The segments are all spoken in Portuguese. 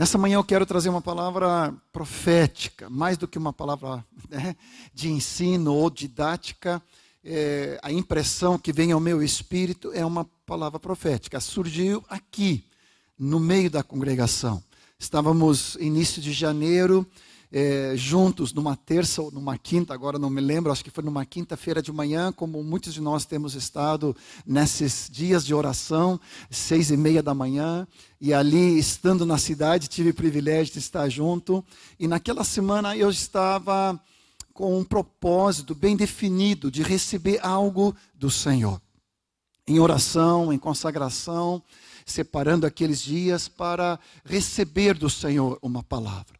Nessa manhã eu quero trazer uma palavra profética, mais do que uma palavra né, de ensino ou didática. É, a impressão que vem ao meu espírito é uma palavra profética. Surgiu aqui, no meio da congregação. Estávamos início de janeiro, é, juntos numa terça ou numa quinta, agora não me lembro, acho que foi numa quinta-feira de manhã, como muitos de nós temos estado nesses dias de oração, seis e meia da manhã, e ali, estando na cidade, tive o privilégio de estar junto, e naquela semana eu estava com um propósito bem definido de receber algo do Senhor, em oração, em consagração, separando aqueles dias para receber do Senhor uma palavra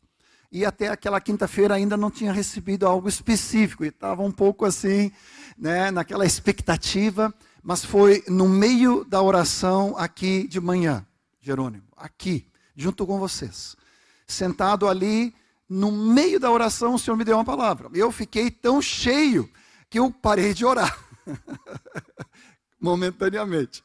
e até aquela quinta-feira ainda não tinha recebido algo específico, e estava um pouco assim, né, naquela expectativa, mas foi no meio da oração aqui de manhã, Jerônimo, aqui, junto com vocês, sentado ali, no meio da oração, o Senhor me deu uma palavra. Eu fiquei tão cheio que eu parei de orar, momentaneamente.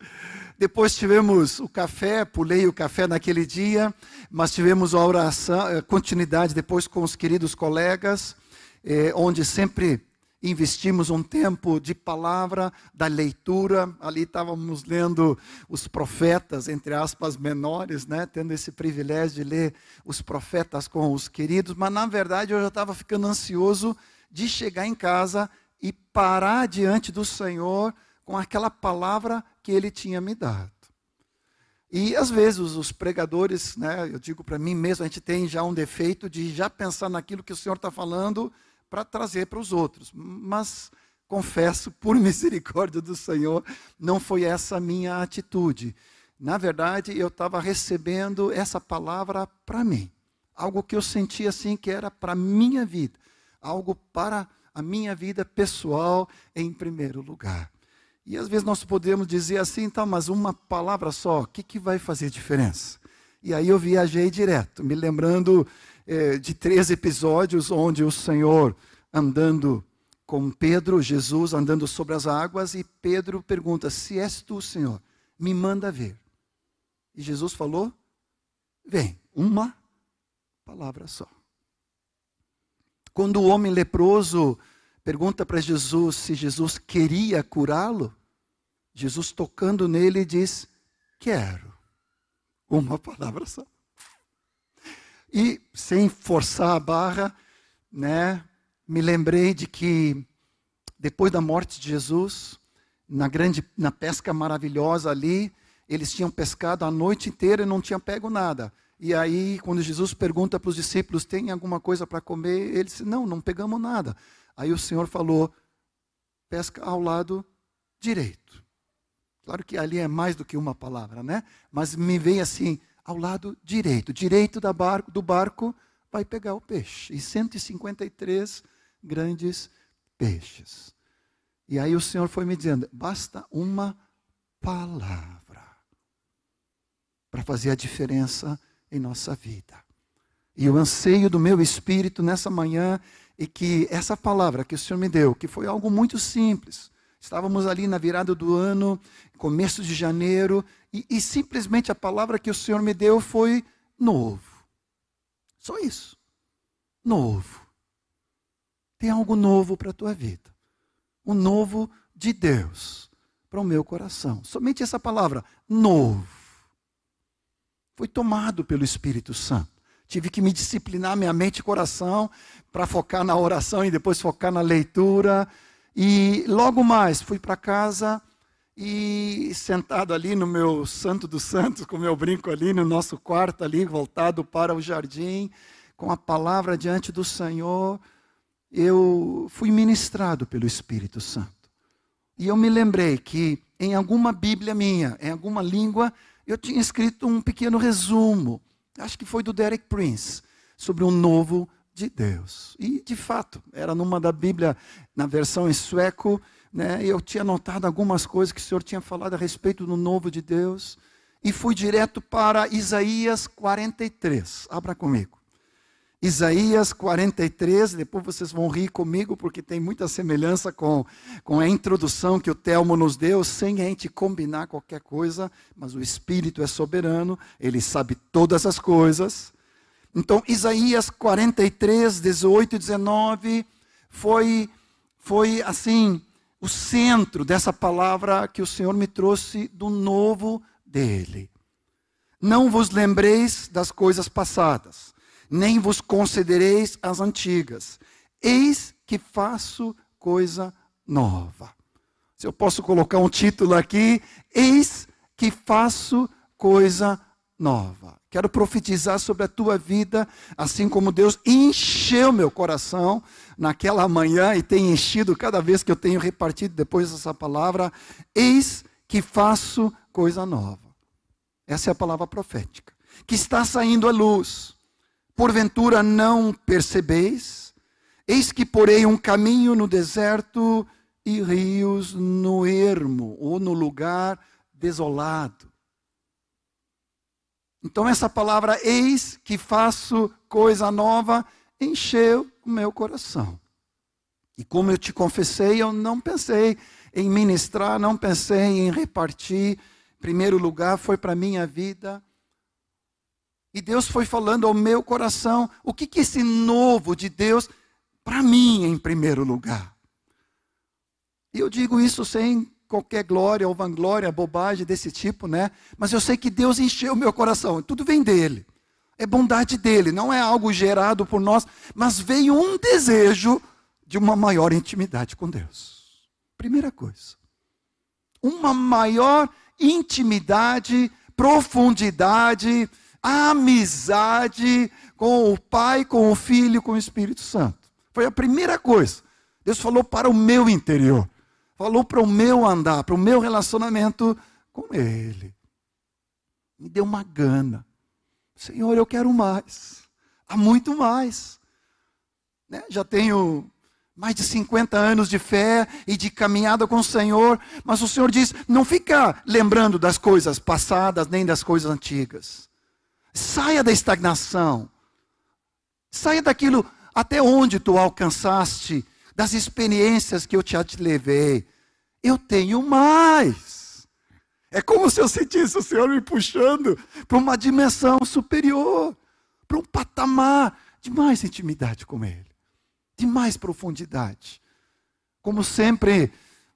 Depois tivemos o café, pulei o café naquele dia, mas tivemos a oração, a continuidade depois com os queridos colegas, eh, onde sempre investimos um tempo de palavra, da leitura. Ali estávamos lendo os profetas, entre aspas, menores, né? tendo esse privilégio de ler os profetas com os queridos, mas na verdade eu já estava ficando ansioso de chegar em casa e parar diante do Senhor com aquela palavra que ele tinha me dado. E às vezes os pregadores, né, eu digo para mim mesmo, a gente tem já um defeito de já pensar naquilo que o Senhor está falando para trazer para os outros. Mas confesso, por misericórdia do Senhor, não foi essa a minha atitude. Na verdade, eu estava recebendo essa palavra para mim. Algo que eu sentia assim que era para a minha vida. Algo para a minha vida pessoal em primeiro lugar. E às vezes nós podemos dizer assim, tá, mas uma palavra só, o que, que vai fazer diferença? E aí eu viajei direto, me lembrando eh, de três episódios onde o Senhor andando com Pedro, Jesus andando sobre as águas, e Pedro pergunta: Se és tu, Senhor, me manda ver. E Jesus falou: Vem, uma palavra só. Quando o homem leproso pergunta para Jesus se Jesus queria curá-lo. Jesus, tocando nele, diz: Quero. Uma palavra só. E, sem forçar a barra, né, me lembrei de que, depois da morte de Jesus, na grande, na pesca maravilhosa ali, eles tinham pescado a noite inteira e não tinham pego nada. E aí, quando Jesus pergunta para os discípulos: tem alguma coisa para comer? Eles dizem: não, não pegamos nada. Aí o Senhor falou: pesca ao lado direito. Claro que ali é mais do que uma palavra, né? Mas me vem assim, ao lado direito. Direito da barco, do barco vai pegar o peixe. E 153 grandes peixes. E aí o Senhor foi me dizendo: basta uma palavra para fazer a diferença em nossa vida. E o anseio do meu espírito nessa manhã e que essa palavra que o Senhor me deu, que foi algo muito simples, estávamos ali na virada do ano, começo de janeiro, e, e simplesmente a palavra que o Senhor me deu foi novo. Só isso. Novo. Tem algo novo para a tua vida. O novo de Deus para o meu coração. Somente essa palavra, novo. Foi tomado pelo Espírito Santo. Tive que me disciplinar minha mente e coração para focar na oração e depois focar na leitura. E logo mais fui para casa e sentado ali no meu Santo dos Santos, com meu brinco ali no nosso quarto ali, voltado para o jardim, com a palavra diante do Senhor, eu fui ministrado pelo Espírito Santo. E eu me lembrei que em alguma Bíblia minha, em alguma língua, eu tinha escrito um pequeno resumo acho que foi do Derek Prince, sobre um novo de Deus. E, de fato, era numa da Bíblia, na versão em sueco, né, eu tinha notado algumas coisas que o Senhor tinha falado a respeito do novo de Deus. E fui direto para Isaías 43. Abra comigo. Isaías 43, depois vocês vão rir comigo, porque tem muita semelhança com, com a introdução que o Telmo nos deu, sem a gente combinar qualquer coisa, mas o Espírito é soberano, ele sabe todas as coisas, Então, Isaías 43, 18 e 19 foi, foi assim, o centro dessa palavra que o Senhor me trouxe do novo dele. Não vos lembreis das coisas passadas, nem vos considereis as antigas. Eis que faço coisa nova. Se eu posso colocar um título aqui, eis que faço coisa nova. Quero profetizar sobre a tua vida, assim como Deus encheu meu coração naquela manhã e tem enchido cada vez que eu tenho repartido depois dessa palavra. Eis que faço coisa nova. Essa é a palavra profética. Que está saindo à luz. Porventura não percebeis? Eis que porei um caminho no deserto e rios no ermo, ou no lugar desolado. Então, essa palavra, eis que faço coisa nova, encheu o meu coração. E como eu te confessei, eu não pensei em ministrar, não pensei em repartir. Em primeiro lugar, foi para a minha vida. E Deus foi falando ao meu coração o que, que esse novo de Deus, para mim, em primeiro lugar. E eu digo isso sem qualquer glória ou vanglória, bobagem desse tipo, né? Mas eu sei que Deus encheu o meu coração, tudo vem dele. É bondade dele, não é algo gerado por nós, mas veio um desejo de uma maior intimidade com Deus. Primeira coisa. Uma maior intimidade, profundidade, amizade com o Pai, com o Filho, com o Espírito Santo. Foi a primeira coisa. Deus falou para o meu interior falou para o meu andar, para o meu relacionamento com Ele. Me deu uma gana. Senhor, eu quero mais. Há muito mais. Né? Já tenho mais de 50 anos de fé e de caminhada com o Senhor, mas o Senhor diz: não fica lembrando das coisas passadas nem das coisas antigas. Saia da estagnação. Saia daquilo até onde tu alcançaste das experiências que eu te levei. Eu tenho mais. É como se eu sentisse o Senhor me puxando para uma dimensão superior, para um patamar de mais intimidade com Ele, de mais profundidade. Como sempre,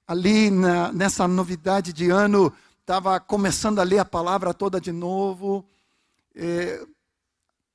ali na, nessa novidade de ano, estava começando a ler a palavra toda de novo. É,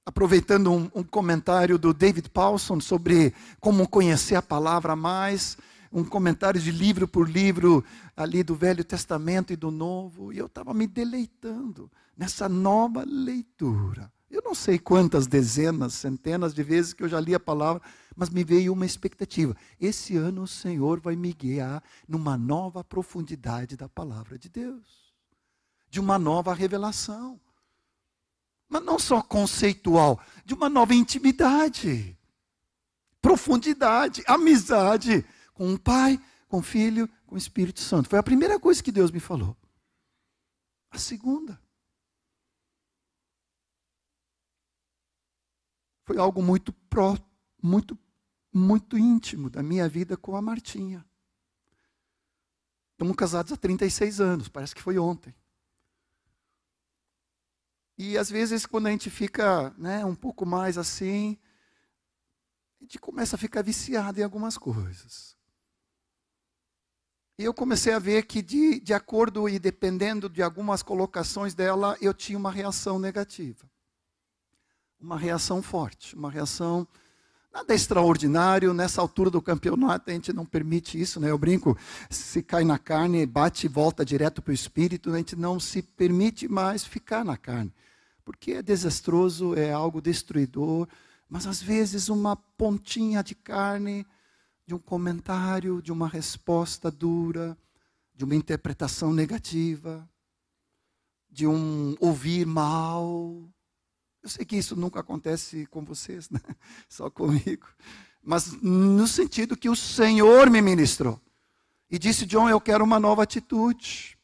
aproveitando um, um, comentário do David Paulson sobre como conhecer a palavra mais, um comentário de livro por livro ali do Velho Testamento e do Novo, e eu estava me deleitando nessa nova leitura. Eu não sei quantas dezenas, centenas de vezes que eu já li a palavra, mas me veio uma expectativa. Esse ano o Senhor vai me guiar numa nova profundidade da palavra de Deus, de uma nova revelação mas não só conceitual, de uma nova intimidade, profundidade, amizade com o Pai, com o Filho, com o Espírito Santo. Foi a primeira coisa que Deus me falou. A segunda foi algo muito pró, muito muito íntimo da minha vida com a Martinha. Estamos casados há 36 anos, parece que foi ontem. E às vezes, quando a gente fica né, um pouco mais assim, a gente começa a ficar viciado em algumas coisas. E eu comecei a ver que, de, de acordo e dependendo de algumas colocações dela, eu tinha uma reação negativa. Uma reação forte, uma reação nada extraordinário. Nessa altura do campeonato, a gente não permite isso, né? Eu brinco, se cai na carne, bate e volta direto para o espírito, a gente não se permite mais ficar na carne porque é desastroso, é algo destruidor, mas às vezes uma pontinha de carne, de um comentário, de uma resposta dura, de uma interpretação negativa, de um ouvir mal. Eu sei que isso nunca acontece com vocês, né? só comigo. Mas no sentido que o Senhor me ministrou. E disse, John, eu quero uma nova atitude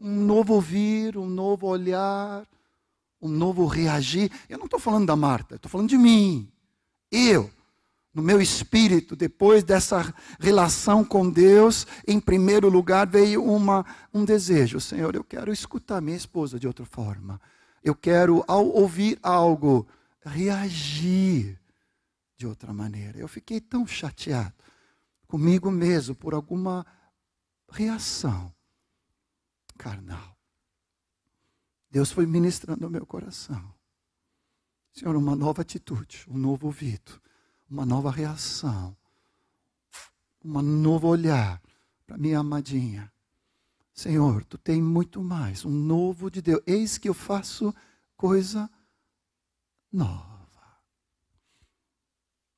um novo ouvir, um novo olhar, um novo reagir. Eu não estou falando da Marta, estou falando de mim. Eu, no meu espírito, depois dessa relação com Deus, em primeiro lugar veio uma, um desejo: Senhor, eu quero escutar minha esposa de outra forma. Eu quero, ao ouvir algo, reagir de outra maneira. Eu fiquei tão chateado comigo mesmo por alguma reação carnal. Deus foi ministrando o meu coração. Senhor, uma nova atitude, um novo ouvido, uma nova reação, um novo olhar para minha amadinha. Senhor, tu tem muito mais, um novo de Deus. Eis que eu faço coisa nova.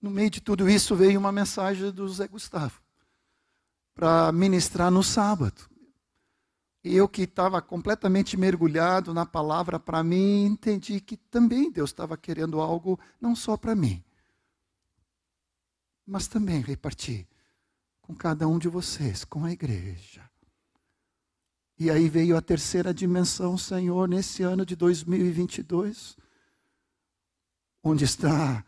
No meio de tudo isso veio uma mensagem do Zé Gustavo para ministrar no sábado. Eu que estava completamente mergulhado na palavra para mim, entendi que também Deus estava querendo algo não só para mim, mas também repartir com cada um de vocês, com a igreja. E aí veio a terceira dimensão, Senhor, nesse ano de 2022, onde está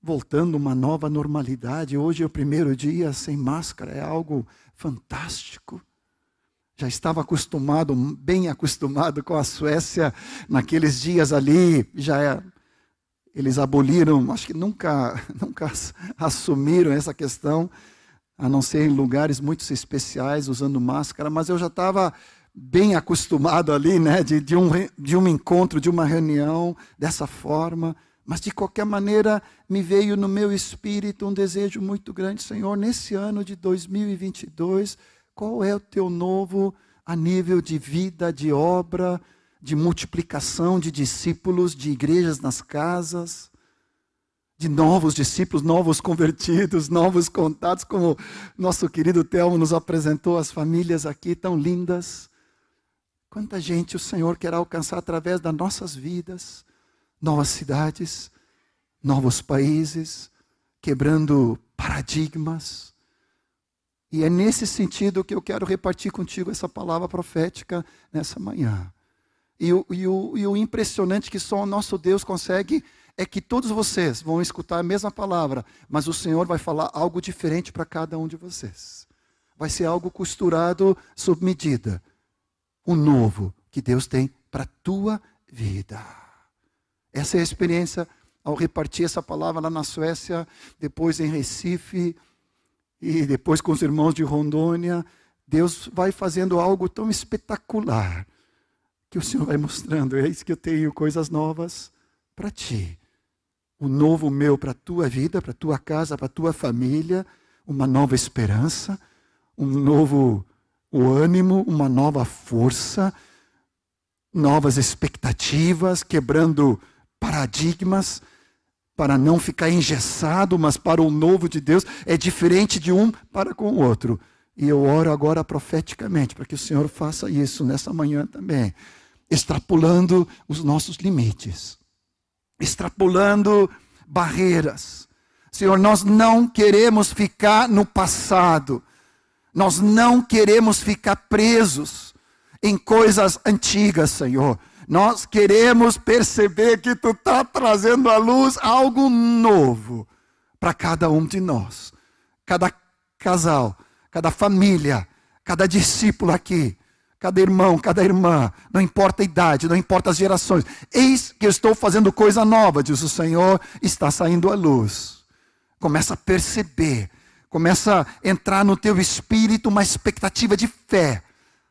voltando uma nova normalidade. Hoje é o primeiro dia sem máscara, é algo fantástico. Já estava acostumado, bem acostumado com a Suécia naqueles dias ali, já é, eles aboliram, acho que nunca, nunca assumiram essa questão, a não ser em lugares muito especiais, usando máscara, mas eu já estava bem acostumado ali, né, de, de, um, de um encontro, de uma reunião dessa forma. Mas de qualquer maneira, me veio no meu espírito um desejo muito grande, Senhor, nesse ano de 2022, qual é o teu novo a nível de vida, de obra, de multiplicação de discípulos, de igrejas nas casas, de novos discípulos, novos convertidos, novos contatos, como nosso querido Telmo nos apresentou as famílias aqui tão lindas. Quanta gente o Senhor quer alcançar através das nossas vidas novas cidades, novos países, quebrando paradigmas. E é nesse sentido que eu quero repartir contigo essa palavra profética nessa manhã. E o, e o, e o impressionante que só o nosso Deus consegue é que todos vocês vão escutar a mesma palavra, mas o Senhor vai falar algo diferente para cada um de vocês. Vai ser algo costurado sob medida. O novo que Deus tem para a tua vida. Essa é a experiência ao repartir essa palavra lá na Suécia, depois em Recife e depois com os irmãos de Rondônia. Deus vai fazendo algo tão espetacular que o Senhor vai mostrando. Eis que eu tenho coisas novas para ti. O novo meu para a tua vida, para a tua casa, para a tua família, uma nova esperança, um novo o ânimo, uma nova força, novas expectativas, quebrando paradigmas para não ficar engessado, mas para o novo de Deus é diferente de um para com o outro. E eu oro agora profeticamente para que o Senhor faça isso nessa manhã também, extrapolando os nossos limites, extrapolando barreiras. Senhor, nós não queremos ficar no passado. Nós não queremos ficar presos em coisas antigas, Senhor. Nós queremos perceber que tu está trazendo à luz algo novo para cada um de nós, cada casal, cada família, cada discípulo aqui, cada irmão, cada irmã, não importa a idade, não importa as gerações. Eis que eu estou fazendo coisa nova, diz o Senhor, está saindo à luz. Começa a perceber, começa a entrar no teu espírito uma expectativa de fé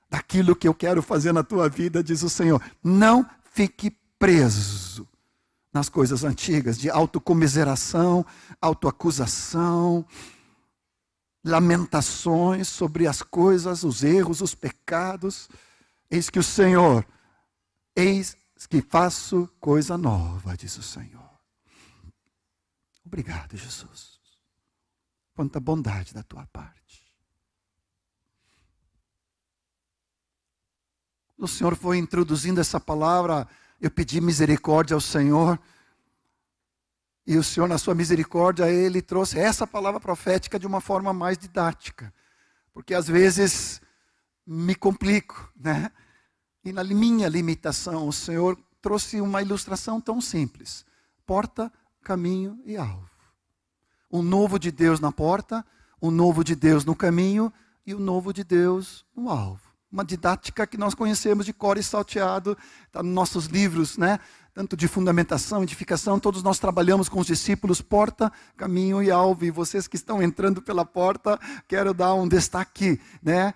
daquilo que eu quero fazer na tua vida, diz o Senhor. Não fique preso nas coisas antigas de autocomiseração, autoacusação, lamentações sobre as coisas, os erros, os pecados. Eis que o Senhor, eis que faço coisa nova, diz o Senhor. Obrigado, Jesus. Quanta bondade da tua parte. O Senhor foi introduzindo essa palavra, eu pedi misericórdia ao Senhor. E o Senhor, na sua misericórdia, Ele trouxe essa palavra profética de uma forma mais didática. Porque às vezes me complico, né? E na minha limitação, o Senhor trouxe uma ilustração tão simples: porta, caminho e alvo. O novo de Deus na porta, o novo de Deus no caminho e o novo de Deus no alvo uma didática que nós conhecemos de cor e salteado, está nos nossos livros, né? tanto de fundamentação, edificação, todos nós trabalhamos com os discípulos, porta, caminho e alvo. E vocês que estão entrando pela porta, quero dar um destaque né,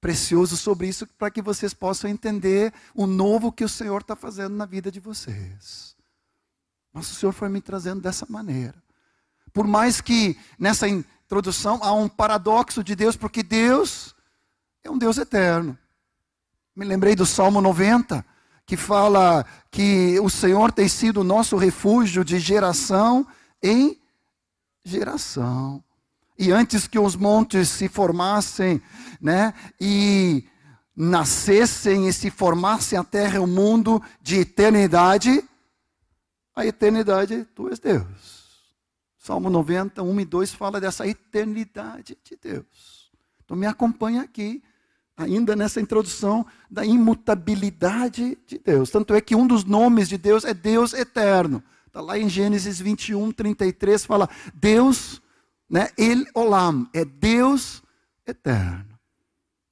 precioso sobre isso, para que vocês possam entender o novo que o Senhor está fazendo na vida de vocês. Mas o Senhor foi me trazendo dessa maneira. Por mais que nessa introdução há um paradoxo de Deus, porque Deus é um Deus eterno. Me lembrei do Salmo 90, que fala que o Senhor tem sido o nosso refúgio de geração em geração. E antes que os montes se formassem, né, e nascessem e se formassem a terra e o mundo de eternidade, a eternidade tu és Deus. Salmo 90, 1 e 2 fala dessa eternidade de Deus. Então me acompanha aqui ainda nessa introdução da imutabilidade de Deus. Tanto é que um dos nomes de Deus é Deus eterno. Está lá em Gênesis 21, 33, fala Deus, né, El Olam, é Deus eterno.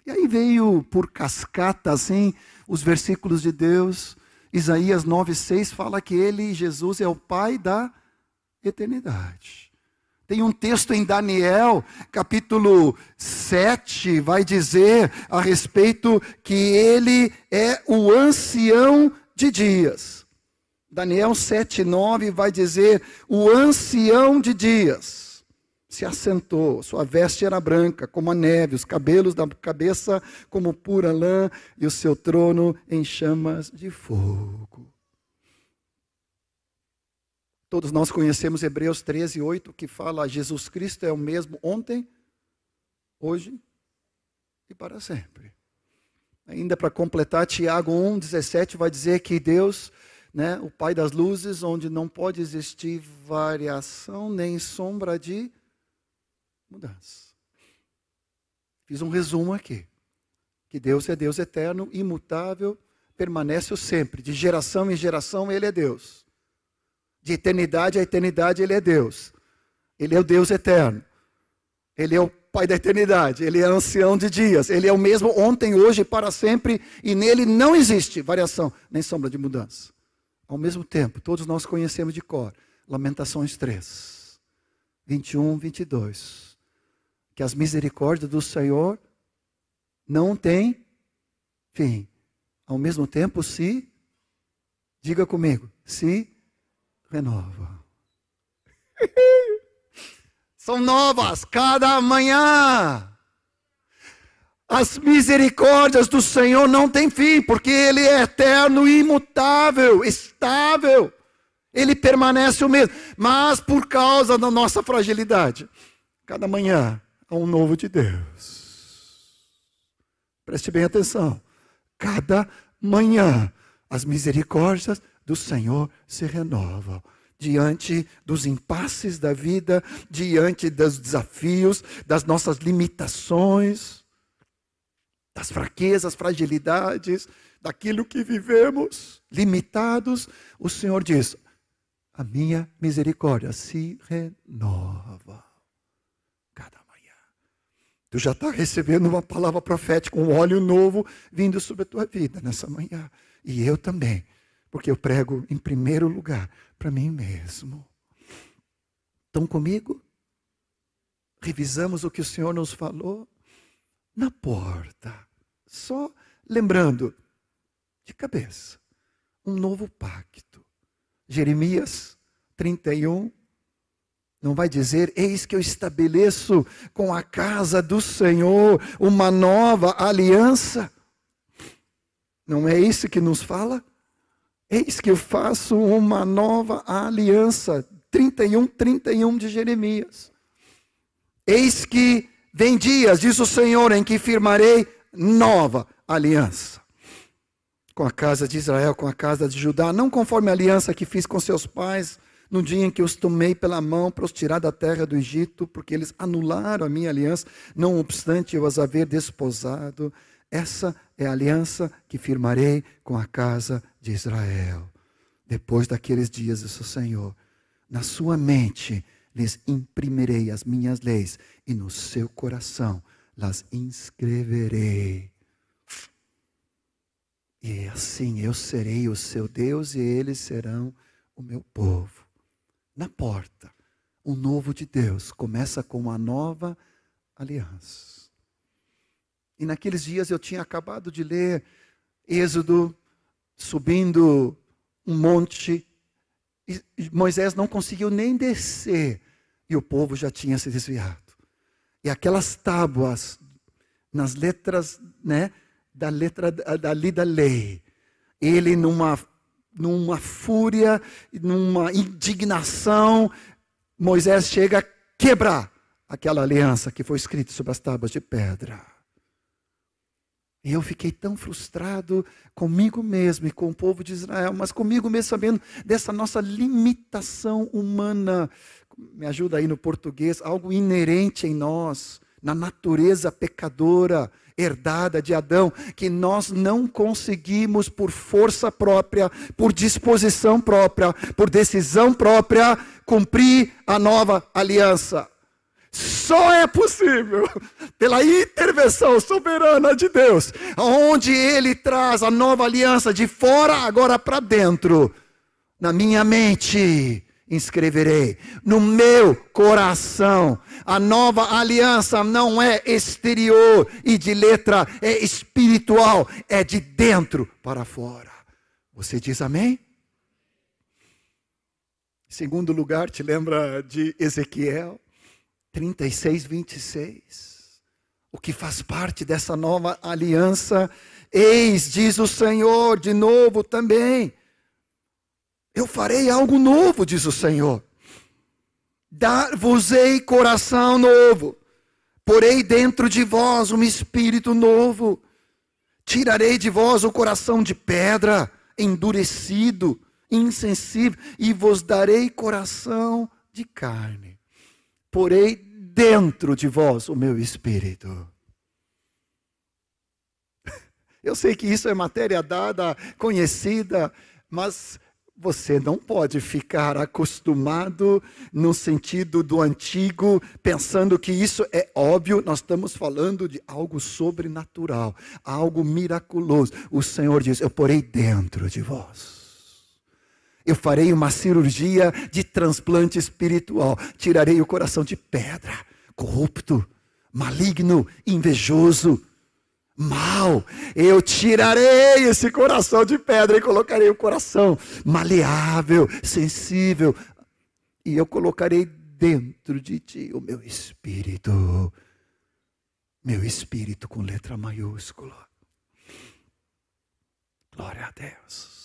E aí veio por cascata, assim, os versículos de Deus. Isaías 9, 6 fala que ele, Jesus, é o Pai da eternidade. Tem um texto em Daniel, capítulo 7, vai dizer a respeito que ele é o ancião de dias. Daniel 7, 9 vai dizer: o ancião de dias se assentou, sua veste era branca como a neve, os cabelos da cabeça como pura lã, e o seu trono em chamas de fogo. Todos nós conhecemos Hebreus 13, 8, que fala: Jesus Cristo é o mesmo ontem, hoje e para sempre. Ainda para completar, Tiago 1, 17 vai dizer que Deus, né, o Pai das luzes, onde não pode existir variação nem sombra de mudança. Fiz um resumo aqui. Que Deus é Deus eterno, imutável, permanece o sempre, de geração em geração Ele é Deus. De eternidade a eternidade, Ele é Deus. Ele é o Deus eterno. Ele é o Pai da eternidade. Ele é ancião de dias. Ele é o mesmo ontem, hoje e para sempre. E nele não existe variação, nem sombra de mudança. Ao mesmo tempo, todos nós conhecemos de cor. Lamentações 3, 21, 22. Que as misericórdias do Senhor não têm fim. Ao mesmo tempo, se, diga comigo, se renova. São novas cada manhã. As misericórdias do Senhor não têm fim, porque Ele é eterno, imutável, estável. Ele permanece o mesmo. Mas por causa da nossa fragilidade, cada manhã há um novo de Deus. Preste bem atenção. Cada manhã as misericórdias do Senhor se renovam diante dos impasses da vida, diante dos desafios, das nossas limitações, das fraquezas, fragilidades, daquilo que vivemos limitados, o Senhor diz: a minha misericórdia se renova cada manhã. Tu já está recebendo uma palavra profética, um óleo novo vindo sobre a tua vida nessa manhã. E eu também porque eu prego em primeiro lugar para mim mesmo. Estão comigo? Revisamos o que o Senhor nos falou na porta. Só lembrando, de cabeça, um novo pacto. Jeremias 31, não vai dizer, eis que eu estabeleço com a casa do Senhor uma nova aliança. Não é isso que nos fala? Eis que eu faço uma nova aliança. 31, 31 de Jeremias. Eis que vem dias, diz o Senhor, em que firmarei nova aliança com a casa de Israel, com a casa de Judá, não conforme a aliança que fiz com seus pais no dia em que os tomei pela mão para os tirar da terra do Egito, porque eles anularam a minha aliança, não obstante eu as haver desposado. Essa é a aliança que firmarei com a casa de Israel. Depois daqueles dias, disse o Senhor, na sua mente lhes imprimirei as minhas leis e no seu coração las inscreverei. E assim eu serei o seu Deus e eles serão o meu povo. Na porta, o novo de Deus começa com uma nova aliança. E naqueles dias eu tinha acabado de ler Êxodo, subindo um monte, e Moisés não conseguiu nem descer, e o povo já tinha se desviado. E aquelas tábuas, nas letras, né, da letra dali da lei, ele numa, numa fúria, numa indignação, Moisés chega a quebrar aquela aliança que foi escrita sobre as tábuas de pedra. E eu fiquei tão frustrado comigo mesmo e com o povo de Israel, mas comigo mesmo sabendo dessa nossa limitação humana. Me ajuda aí no português, algo inerente em nós, na natureza pecadora herdada de Adão, que nós não conseguimos por força própria, por disposição própria, por decisão própria, cumprir a nova aliança. Só é possível pela intervenção soberana de Deus, onde Ele traz a nova aliança de fora agora para dentro, na minha mente inscreverei, no meu coração. A nova aliança não é exterior e de letra, é espiritual, é de dentro para fora. Você diz amém? Segundo lugar, te lembra de Ezequiel? 36, 26. O que faz parte dessa nova aliança, eis, diz o Senhor, de novo também. Eu farei algo novo, diz o Senhor. Dar-vos-ei coração novo, porei dentro de vós um espírito novo. Tirarei de vós o coração de pedra, endurecido, insensível, e vos darei coração de carne porei dentro de vós o meu espírito. Eu sei que isso é matéria dada, conhecida, mas você não pode ficar acostumado no sentido do antigo, pensando que isso é óbvio. Nós estamos falando de algo sobrenatural, algo miraculoso. O Senhor diz: Eu porei dentro de vós eu farei uma cirurgia de transplante espiritual. Tirarei o coração de pedra, corrupto, maligno, invejoso, mal. Eu tirarei esse coração de pedra e colocarei o coração maleável, sensível. E eu colocarei dentro de ti o meu espírito. Meu espírito com letra maiúscula. Glória a Deus.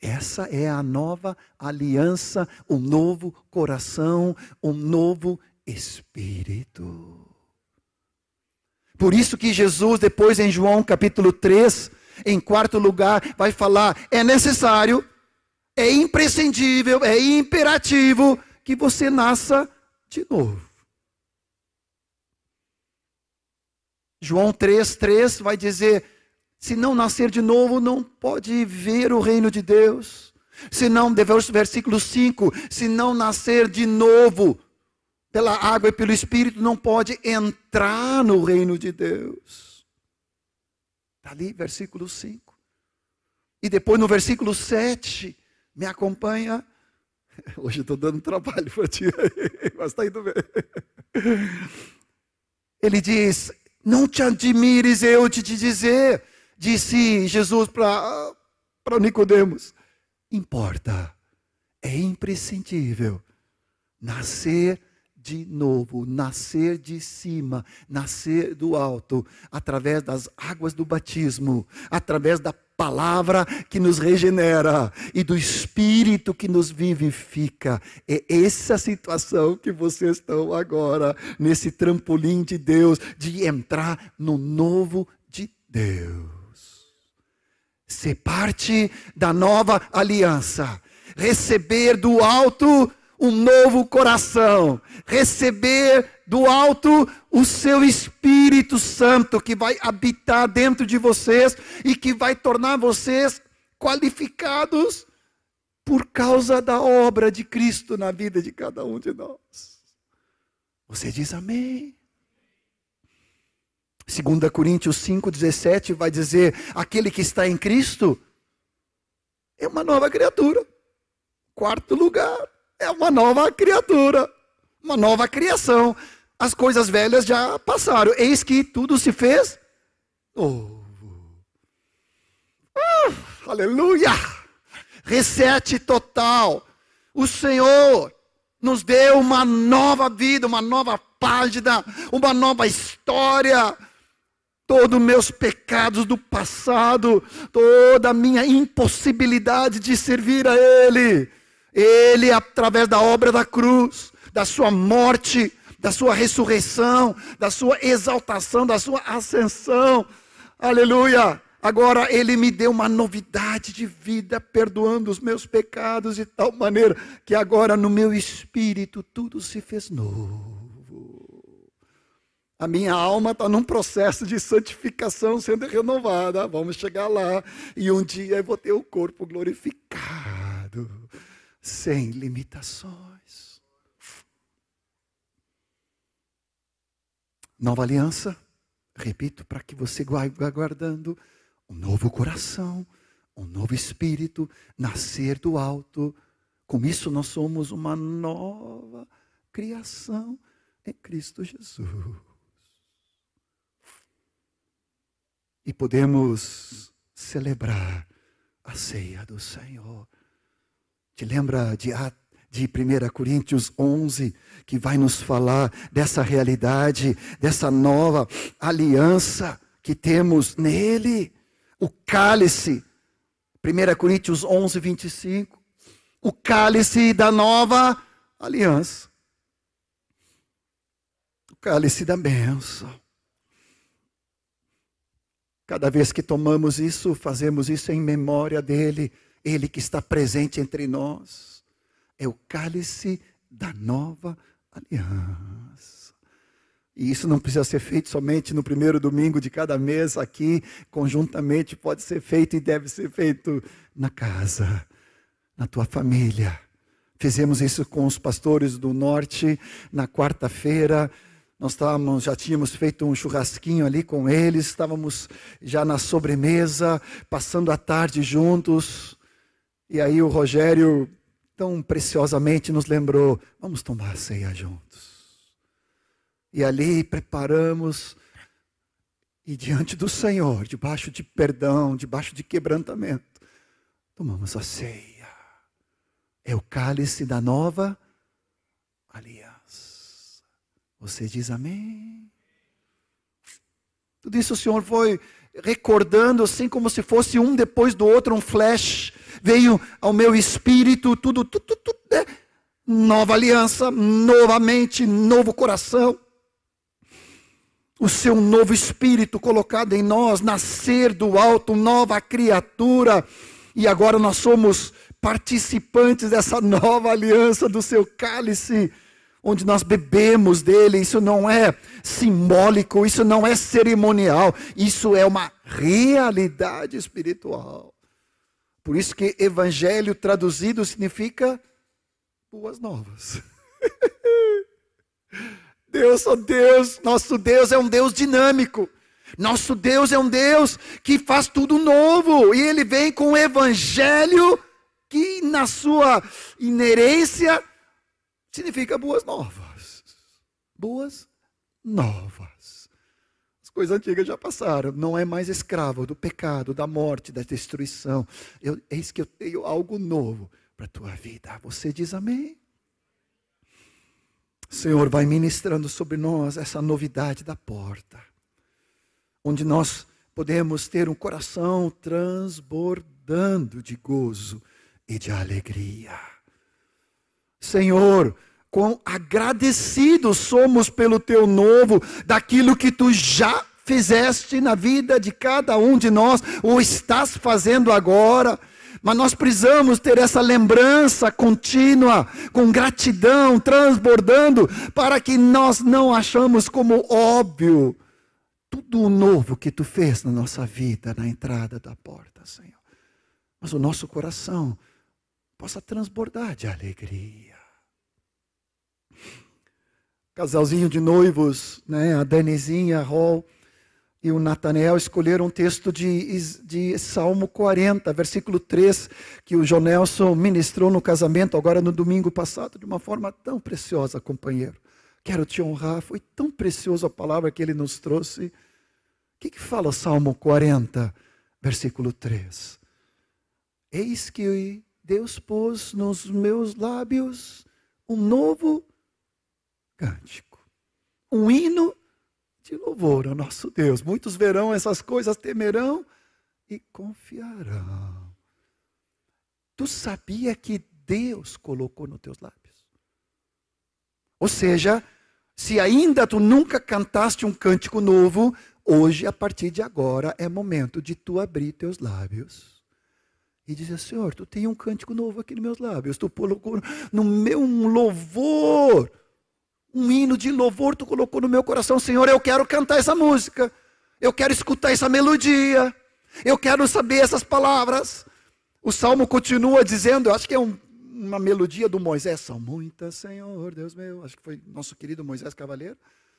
Essa é a nova aliança, um novo coração, um novo espírito. Por isso que Jesus, depois em João capítulo 3, em quarto lugar, vai falar: é necessário, é imprescindível, é imperativo que você nasça de novo. João 3, 3 vai dizer: se não nascer de novo, não pode ver o reino de Deus. Se não, versículo 5, se não nascer de novo pela água e pelo Espírito, não pode entrar no reino de Deus. Está ali, versículo 5. E depois no versículo 7, me acompanha. Hoje estou dando trabalho para ti, mas está indo bem. Ele diz: Não te admires eu de te dizer, disse Jesus para Nicodemos: importa, é imprescindível nascer de novo, nascer de cima, nascer do alto, através das águas do batismo, através da palavra que nos regenera e do Espírito que nos vivifica. É essa situação que vocês estão agora, nesse trampolim de Deus, de entrar no novo de Deus ser parte da nova aliança, receber do alto um novo coração, receber do alto o seu Espírito Santo que vai habitar dentro de vocês e que vai tornar vocês qualificados por causa da obra de Cristo na vida de cada um de nós. Você diz amém? 2 Coríntios 5,17 vai dizer: aquele que está em Cristo é uma nova criatura. Quarto lugar, é uma nova criatura, uma nova criação. As coisas velhas já passaram, eis que tudo se fez novo. Uh, aleluia! Reset total. O Senhor nos deu uma nova vida, uma nova página, uma nova história todos meus pecados do passado, toda a minha impossibilidade de servir a Ele. Ele, através da obra da cruz, da sua morte, da sua ressurreição, da sua exaltação, da sua ascensão. Aleluia! Agora ele me deu uma novidade de vida, perdoando os meus pecados de tal maneira que agora no meu espírito tudo se fez novo. A minha alma está num processo de santificação sendo renovada. Vamos chegar lá. E um dia eu vou ter o corpo glorificado, sem limitações. Nova aliança, repito, para que você vá aguardando um novo coração, um novo espírito, nascer do alto. Com isso, nós somos uma nova criação em Cristo Jesus. e podemos celebrar a ceia do Senhor. Te lembra de, de 1 Coríntios 11, que vai nos falar dessa realidade, dessa nova aliança que temos nele? O cálice, 1 Coríntios 11, 25. O cálice da nova aliança. O cálice da bênção. Cada vez que tomamos isso, fazemos isso em memória dele, ele que está presente entre nós. É o cálice da nova aliança. E isso não precisa ser feito somente no primeiro domingo de cada mês aqui, conjuntamente, pode ser feito e deve ser feito na casa, na tua família. Fizemos isso com os pastores do norte na quarta-feira nós estávamos, já tínhamos feito um churrasquinho ali com eles, estávamos já na sobremesa, passando a tarde juntos. E aí o Rogério, tão preciosamente, nos lembrou: vamos tomar a ceia juntos. E ali preparamos, e diante do Senhor, debaixo de perdão, debaixo de quebrantamento, tomamos a ceia. É o cálice da nova aliança. Você diz amém? Tudo isso o Senhor foi recordando, assim como se fosse um depois do outro, um flash. Veio ao meu espírito, tudo, tudo, tudo, né? nova aliança, novamente, novo coração. O seu novo espírito colocado em nós, nascer do alto, nova criatura. E agora nós somos participantes dessa nova aliança do seu cálice onde nós bebemos dele, isso não é simbólico, isso não é cerimonial, isso é uma realidade espiritual. Por isso que evangelho traduzido significa boas novas. Deus, oh Deus, nosso Deus é um Deus dinâmico. Nosso Deus é um Deus que faz tudo novo. E ele vem com o evangelho que, na sua inerência, significa boas novas. Boas novas. As coisas antigas já passaram. Não é mais escravo do pecado, da morte, da destruição. Eu, eis que eu tenho algo novo para a tua vida. Você diz amém? Senhor, vai ministrando sobre nós essa novidade da porta, onde nós podemos ter um coração transbordando de gozo e de alegria. Senhor, quão agradecidos somos pelo teu novo, daquilo que tu já fizeste na vida de cada um de nós, ou estás fazendo agora. Mas nós precisamos ter essa lembrança contínua, com gratidão, transbordando, para que nós não achamos como óbvio tudo o novo que tu fez na nossa vida, na entrada da porta, Senhor. Mas o nosso coração possa transbordar de alegria. Casalzinho de noivos, né? A Danizinha, a Rol, e o Natanael escolheram um texto de, de Salmo 40, versículo 3, que o João Nelson ministrou no casamento, agora no domingo passado, de uma forma tão preciosa, companheiro. Quero te honrar, foi tão precioso a palavra que ele nos trouxe. O que, que fala Salmo 40, versículo 3? Eis que Deus pôs nos meus lábios um novo cântico, um hino de louvor ao nosso Deus. Muitos verão essas coisas, temerão e confiarão. Tu sabia que Deus colocou nos teus lábios? Ou seja, se ainda tu nunca cantaste um cântico novo, hoje, a partir de agora, é momento de tu abrir teus lábios e dizer: Senhor, tu tem um cântico novo aqui nos meus lábios, tu colocou no meu um louvor um hino de louvor tu colocou no meu coração, Senhor, eu quero cantar essa música, eu quero escutar essa melodia, eu quero saber essas palavras. O salmo continua dizendo, eu acho que é um, uma melodia do Moisés, são muitas, Senhor, Deus meu, acho que foi nosso querido Moisés Cavaleiro,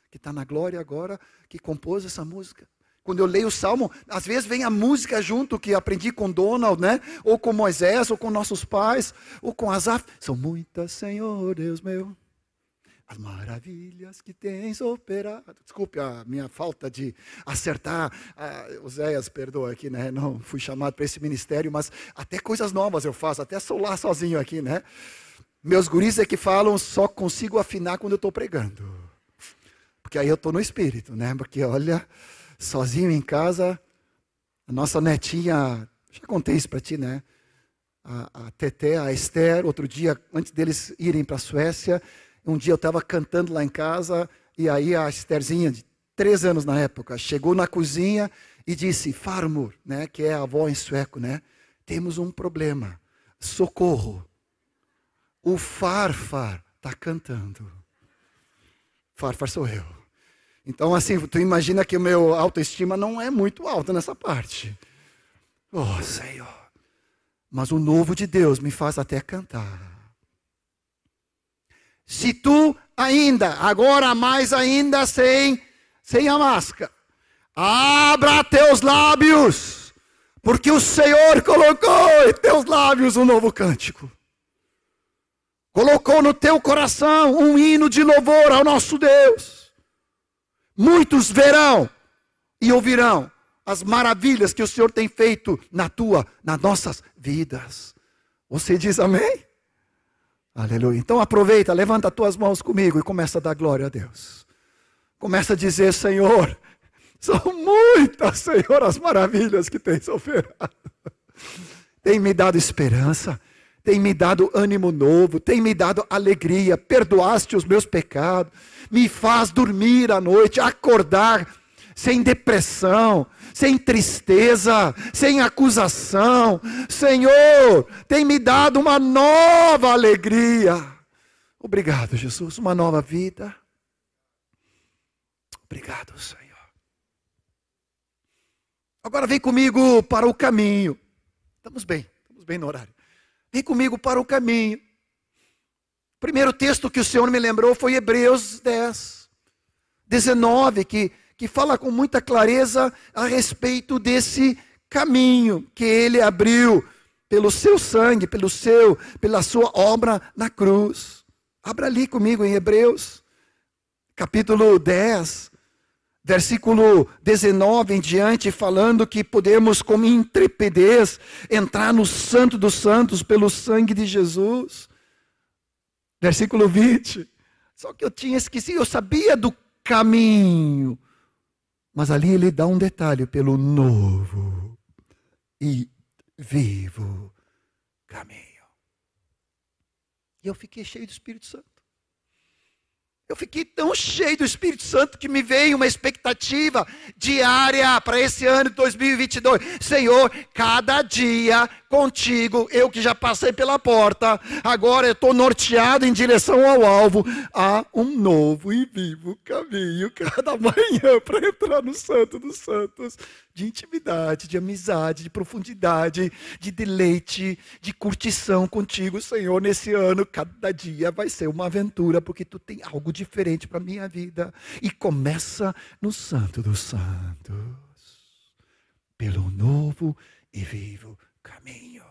que está na glória agora, que compôs essa música. Quando eu leio o salmo, às vezes vem a música junto que aprendi com Donald, né? Ou com Moisés, ou com nossos pais, ou com Asaf. São muitas, Senhor, Deus meu as maravilhas que tens operado. Desculpe a minha falta de acertar. Ah, Oséias, perdoa aqui, né? Não fui chamado para esse ministério, mas até coisas novas eu faço, até sou lá sozinho aqui, né? Meus guris é que falam, só consigo afinar quando eu estou pregando. Porque aí eu estou no espírito, né? Porque olha, sozinho em casa, a nossa netinha, já contei isso para ti, né? A, a Teté, a Esther, outro dia, antes deles irem para a Suécia, um dia eu estava cantando lá em casa e aí a Estherzinha, de três anos na época, chegou na cozinha e disse: Farmur, né, que é a avó em sueco, né? Temos um problema. Socorro. O Farfar está cantando. Farfar sou eu. Então, assim, tu imagina que o meu autoestima não é muito alta nessa parte. Oh, Senhor. Mas o novo de Deus me faz até cantar. Se tu ainda, agora mais ainda sem, sem a máscara, abra teus lábios, porque o Senhor colocou em teus lábios um novo cântico. Colocou no teu coração um hino de louvor ao nosso Deus. Muitos verão e ouvirão as maravilhas que o Senhor tem feito na tua, nas nossas vidas. Você diz amém? Aleluia. Então aproveita, levanta as tuas mãos comigo e começa a dar glória a Deus. Começa a dizer, Senhor, são muitas, Senhor, as maravilhas que tens oferado. Tem me dado esperança, tem me dado ânimo novo, tem me dado alegria, perdoaste os meus pecados, me faz dormir à noite, acordar sem depressão, sem tristeza, sem acusação. Senhor, tem me dado uma nova alegria. Obrigado, Jesus, uma nova vida. Obrigado, Senhor. Agora vem comigo para o caminho. Estamos bem, estamos bem no horário. Vem comigo para o caminho. O primeiro texto que o Senhor me lembrou foi Hebreus 10, 19, que que fala com muita clareza a respeito desse caminho que ele abriu pelo seu sangue, pelo seu, pela sua obra na cruz. Abra ali comigo em Hebreus, capítulo 10, versículo 19 em diante, falando que podemos com intrepidez entrar no santo dos santos pelo sangue de Jesus. Versículo 20. Só que eu tinha esquecido, eu sabia do caminho mas ali ele dá um detalhe pelo novo e vivo caminho. E eu fiquei cheio do Espírito Santo. Eu fiquei tão cheio do Espírito Santo que me veio uma expectativa diária para esse ano de 2022. Senhor, cada dia contigo, eu que já passei pela porta, agora estou norteado em direção ao alvo. Há um novo e vivo caminho cada manhã para entrar no Santo dos Santos de intimidade, de amizade, de profundidade, de deleite, de curtição contigo, Senhor, nesse ano. Cada dia vai ser uma aventura, porque tu tem algo diferente para a minha vida. E começa no Santo dos Santos, pelo novo e vivo caminho.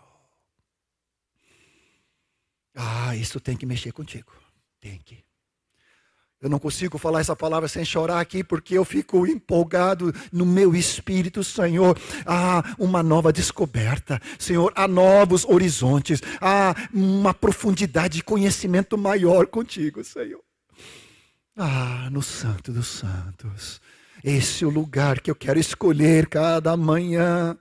Ah, isso tem que mexer contigo. Tem que. Eu não consigo falar essa palavra sem chorar aqui, porque eu fico empolgado no meu espírito, Senhor. Há uma nova descoberta, Senhor. Há novos horizontes. Há uma profundidade de conhecimento maior contigo, Senhor. Ah, no Santo dos Santos. Esse é o lugar que eu quero escolher cada manhã.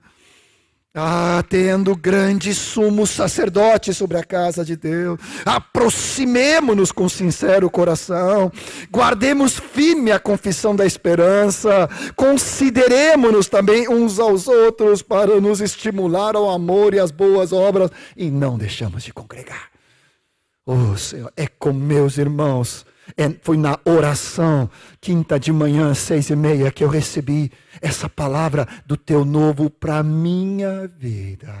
Ah, tendo grande sumo sacerdote sobre a casa de Deus, aproximemo-nos com sincero coração, guardemos firme a confissão da esperança, consideremos-nos também uns aos outros para nos estimular ao amor e às boas obras, e não deixamos de congregar. Oh Senhor, é com meus irmãos é, foi na oração, quinta de manhã, seis e meia, que eu recebi essa palavra do teu novo para minha vida.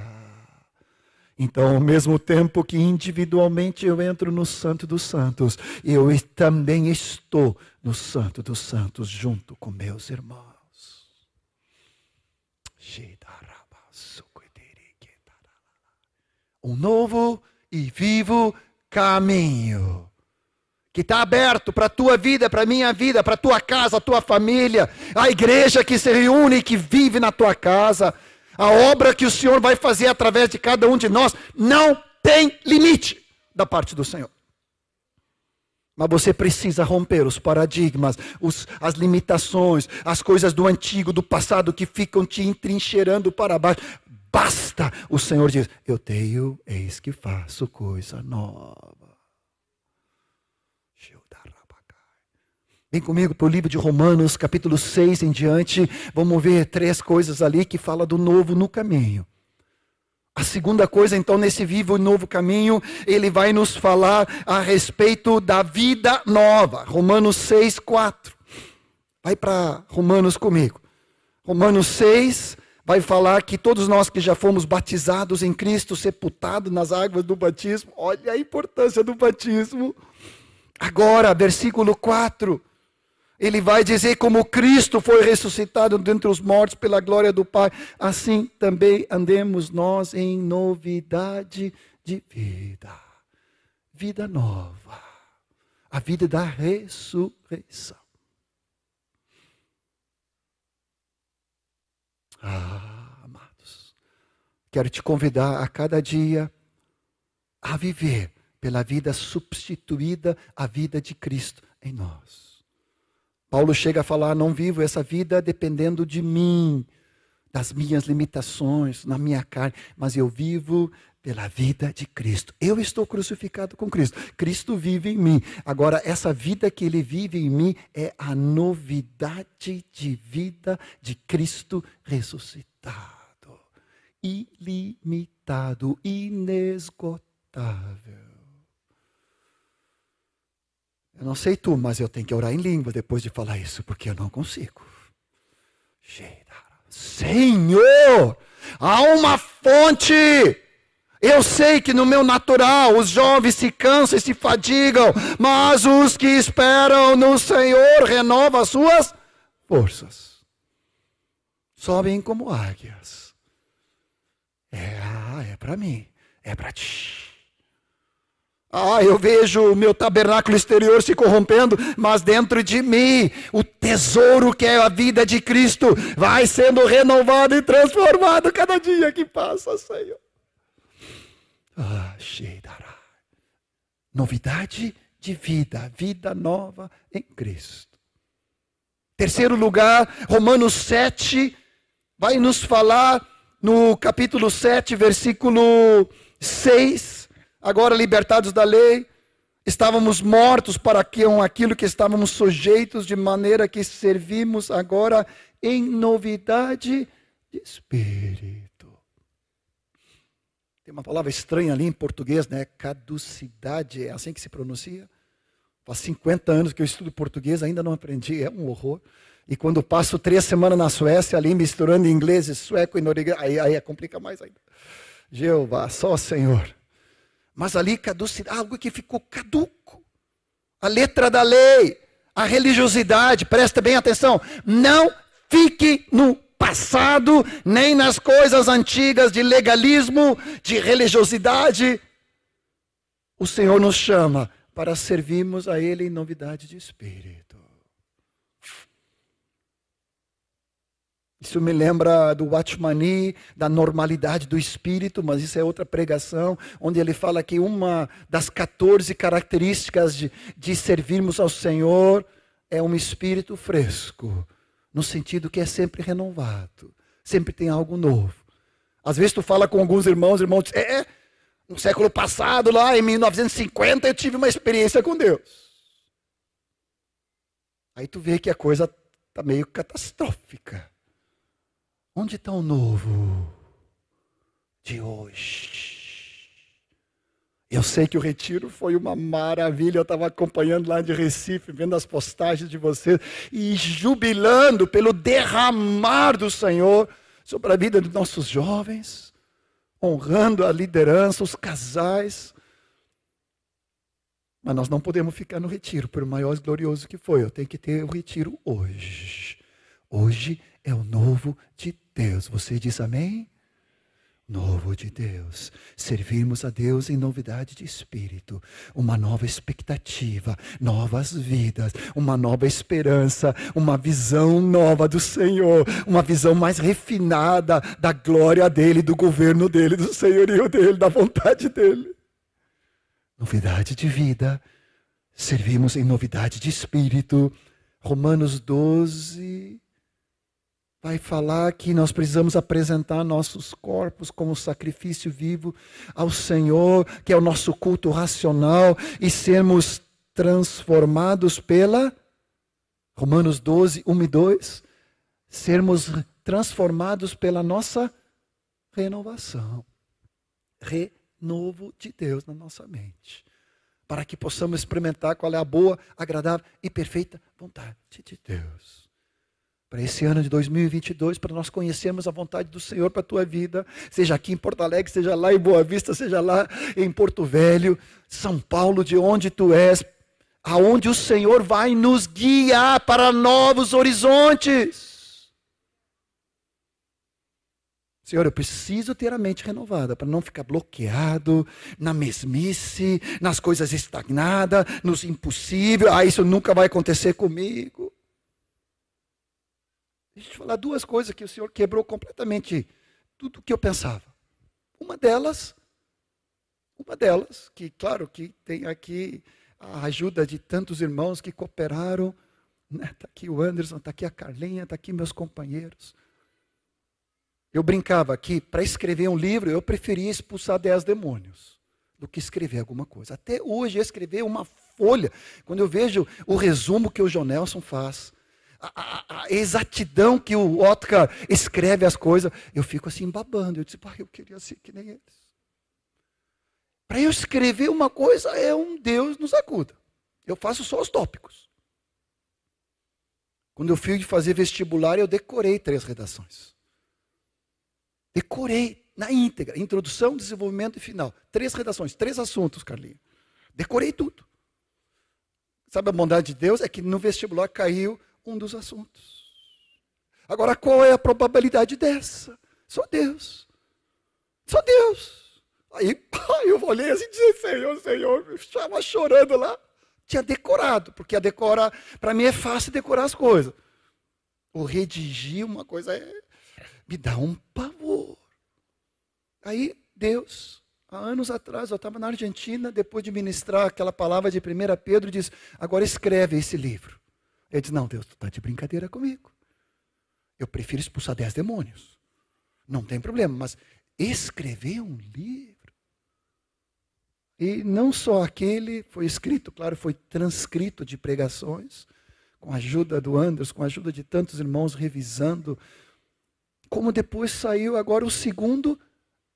Então, ao mesmo tempo que individualmente eu entro no Santo dos Santos, eu também estou no Santo dos Santos junto com meus irmãos. Um novo e vivo caminho que está aberto para a tua vida, para a minha vida, para a tua casa, a tua família, a igreja que se reúne e que vive na tua casa, a obra que o Senhor vai fazer através de cada um de nós, não tem limite da parte do Senhor. Mas você precisa romper os paradigmas, os, as limitações, as coisas do antigo, do passado que ficam te entrincheirando para baixo. Basta! O Senhor diz: Eu tenho, eis que faço coisa nova. Vem comigo para o livro de Romanos, capítulo 6 em diante. Vamos ver três coisas ali que fala do novo no caminho. A segunda coisa, então, nesse vivo novo caminho, ele vai nos falar a respeito da vida nova. Romanos 6, 4. Vai para Romanos comigo. Romanos 6 vai falar que todos nós que já fomos batizados em Cristo, sepultados nas águas do batismo, olha a importância do batismo. Agora, versículo 4 ele vai dizer como Cristo foi ressuscitado dentre os mortos pela glória do Pai, assim também andemos nós em novidade de vida. Vida nova. A vida da ressurreição. Ah, amados, quero te convidar a cada dia a viver pela vida substituída à vida de Cristo em nós. Paulo chega a falar: não vivo essa vida dependendo de mim, das minhas limitações, na minha carne, mas eu vivo pela vida de Cristo. Eu estou crucificado com Cristo. Cristo vive em mim. Agora, essa vida que ele vive em mim é a novidade de vida de Cristo ressuscitado. Ilimitado, inesgotável. Eu não sei tu, mas eu tenho que orar em língua depois de falar isso, porque eu não consigo. Senhor, há uma fonte. Eu sei que no meu natural os jovens se cansam e se fadigam, mas os que esperam no Senhor renovam as suas forças. Sobem como águias. É, é para mim, é para ti. Ah, eu vejo o meu tabernáculo exterior se corrompendo, mas dentro de mim, o tesouro que é a vida de Cristo vai sendo renovado e transformado cada dia que passa, Senhor. Ah, Novidade de vida, vida nova em Cristo. Terceiro lugar, Romanos 7 vai nos falar no capítulo 7, versículo 6 agora libertados da lei, estávamos mortos para aquilo que estávamos sujeitos, de maneira que servimos agora em novidade de espírito. Tem uma palavra estranha ali em português, né? Caducidade, é assim que se pronuncia? Faz 50 anos que eu estudo português, ainda não aprendi, é um horror. E quando passo três semanas na Suécia, ali misturando inglês, sueco e norueguês, aí, aí complica mais ainda. Jeová, só Senhor. Mas ali caducidade, algo que ficou caduco. A letra da lei, a religiosidade, presta bem atenção. Não fique no passado, nem nas coisas antigas de legalismo, de religiosidade. O Senhor nos chama para servirmos a Ele em novidade de espírito. Isso me lembra do Watchmani, da normalidade do espírito, mas isso é outra pregação, onde ele fala que uma das 14 características de, de servirmos ao Senhor é um espírito fresco, no sentido que é sempre renovado, sempre tem algo novo. Às vezes tu fala com alguns irmãos, irmãos dizem, é, no século passado, lá em 1950, eu tive uma experiência com Deus. Aí tu vê que a coisa está meio catastrófica. Onde está o novo de hoje? Eu sei que o retiro foi uma maravilha. Eu estava acompanhando lá de Recife, vendo as postagens de vocês e jubilando pelo derramar do Senhor sobre a vida dos nossos jovens, honrando a liderança, os casais. Mas nós não podemos ficar no retiro, por maior glorioso que foi. Eu tenho que ter o retiro hoje. Hoje é o novo de Deus. Você diz amém? Novo de Deus. Servirmos a Deus em novidade de espírito, uma nova expectativa, novas vidas, uma nova esperança, uma visão nova do Senhor, uma visão mais refinada da glória dele, do governo dele, do senhorio dele, da vontade dele. Novidade de vida. Servimos em novidade de espírito. Romanos 12, vai falar que nós precisamos apresentar nossos corpos como sacrifício vivo ao Senhor, que é o nosso culto racional, e sermos transformados pela. Romanos 12, 1 e 2. Sermos transformados pela nossa renovação. Renovo de Deus na nossa mente. Para que possamos experimentar qual é a boa, agradável e perfeita vontade de Deus para esse ano de 2022, para nós conhecermos a vontade do Senhor para a tua vida, seja aqui em Porto Alegre, seja lá em Boa Vista, seja lá em Porto Velho, São Paulo, de onde tu és, aonde o Senhor vai nos guiar para novos horizontes. Senhor, eu preciso ter a mente renovada para não ficar bloqueado na mesmice, nas coisas estagnadas, nos impossíveis. Ah, isso nunca vai acontecer comigo. Deixa eu te falar duas coisas que o Senhor quebrou completamente tudo o que eu pensava. Uma delas, uma delas, que claro que tem aqui a ajuda de tantos irmãos que cooperaram. Está né? Tá aqui o Anderson, está aqui a Carlinha, está aqui meus companheiros. Eu brincava que para escrever um livro eu preferia expulsar dez demônios do que escrever alguma coisa. Até hoje, escrever uma folha, quando eu vejo o resumo que o Jonelson faz, a, a, exatidão que o Otka escreve as coisas, eu fico assim babando. Eu disse, pai, eu queria ser que nem eles. Para eu escrever uma coisa, é um Deus nos acuda. Eu faço só os tópicos. Quando eu fui fazer vestibular, eu decorei três redações. Decorei na íntegra, introdução, desenvolvimento e final. Três redações, três assuntos, Carlinhos. Decorei tudo. Sabe a bondade de Deus? É que no vestibular caiu um dos assuntos. Agora, qual é a probabilidade dessa? Só Deus. Só Deus. Aí, eu olhei assim e disse, Senhor, Senhor, estava chorando lá. Tinha decorado, porque a decora, para mim é fácil decorar as coisas. O redigir uma coisa é, me dá um pavor. Aí, Deus, há anos atrás, eu estava na Argentina, depois de ministrar aquela palavra de 1 Pedro, diz: agora escreve esse livro. Ele diz: Não, Deus, tu está de brincadeira comigo. Eu prefiro expulsar dez demônios. Não tem problema, mas escrever um livro. E não só aquele foi escrito, claro, foi transcrito de pregações, com a ajuda do Anderson, com a ajuda de tantos irmãos revisando, como depois saiu agora o segundo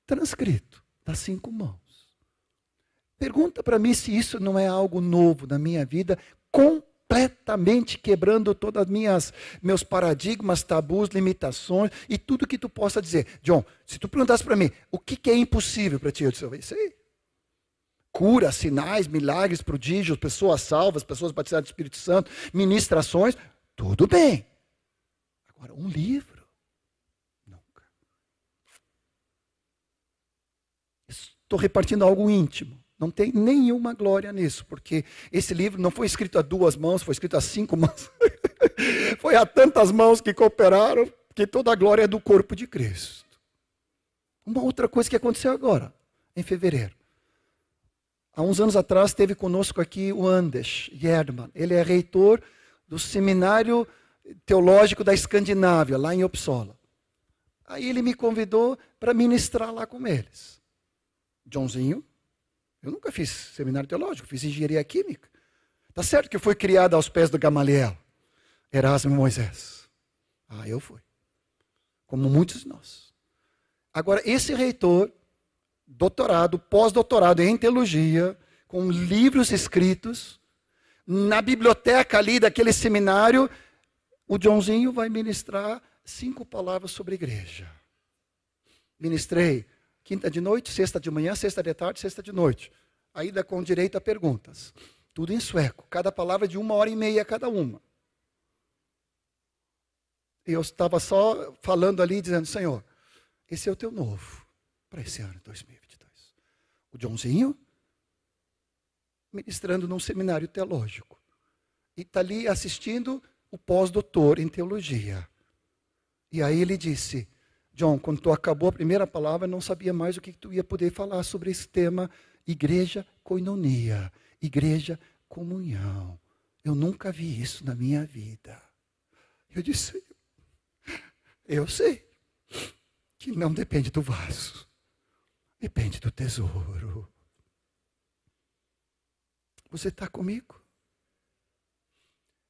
transcrito. das cinco mãos. Pergunta para mim se isso não é algo novo na minha vida, completamente quebrando todos os minhas meus paradigmas, tabus, limitações e tudo que tu possa dizer. John, se tu perguntasse para mim, o que, que, é impossível para ti? Eu disse, isso aí. Cura, sinais, milagres, prodígios, pessoas salvas, pessoas batizadas do Espírito Santo, ministrações, tudo bem. Agora, um livro, nunca. Estou repartindo algo íntimo. Não tem nenhuma glória nisso, porque esse livro não foi escrito a duas mãos, foi escrito a cinco mãos. foi a tantas mãos que cooperaram, que toda a glória é do corpo de Cristo. Uma outra coisa que aconteceu agora, em fevereiro. Há uns anos atrás esteve conosco aqui o Anders Gerdman. Ele é reitor do Seminário Teológico da Escandinávia, lá em Uppsala. Aí ele me convidou para ministrar lá com eles. Joãozinho, eu nunca fiz seminário teológico, fiz engenharia química. Tá certo que fui criado aos pés do Gamaliel, Erasmo e Moisés. Ah, eu fui. Como muitos de nós. Agora, esse reitor, doutorado, pós-doutorado em teologia, com livros escritos, na biblioteca ali daquele seminário, o Joãozinho vai ministrar cinco palavras sobre igreja. Ministrei quinta de noite, sexta de manhã, sexta de tarde, sexta de noite. Ainda com direito a perguntas. Tudo em sueco. Cada palavra de uma hora e meia cada uma. Eu estava só falando ali, dizendo: Senhor, esse é o teu novo para esse ano 2022. O Joãozinho, ministrando num seminário teológico. E está ali assistindo o pós-doutor em teologia. E aí ele disse: John, quando tu acabou a primeira palavra, não sabia mais o que tu ia poder falar sobre esse tema, igreja coinonia, igreja comunhão. Eu nunca vi isso na minha vida. Eu disse, eu sei que não depende do vaso, depende do tesouro. Você está comigo?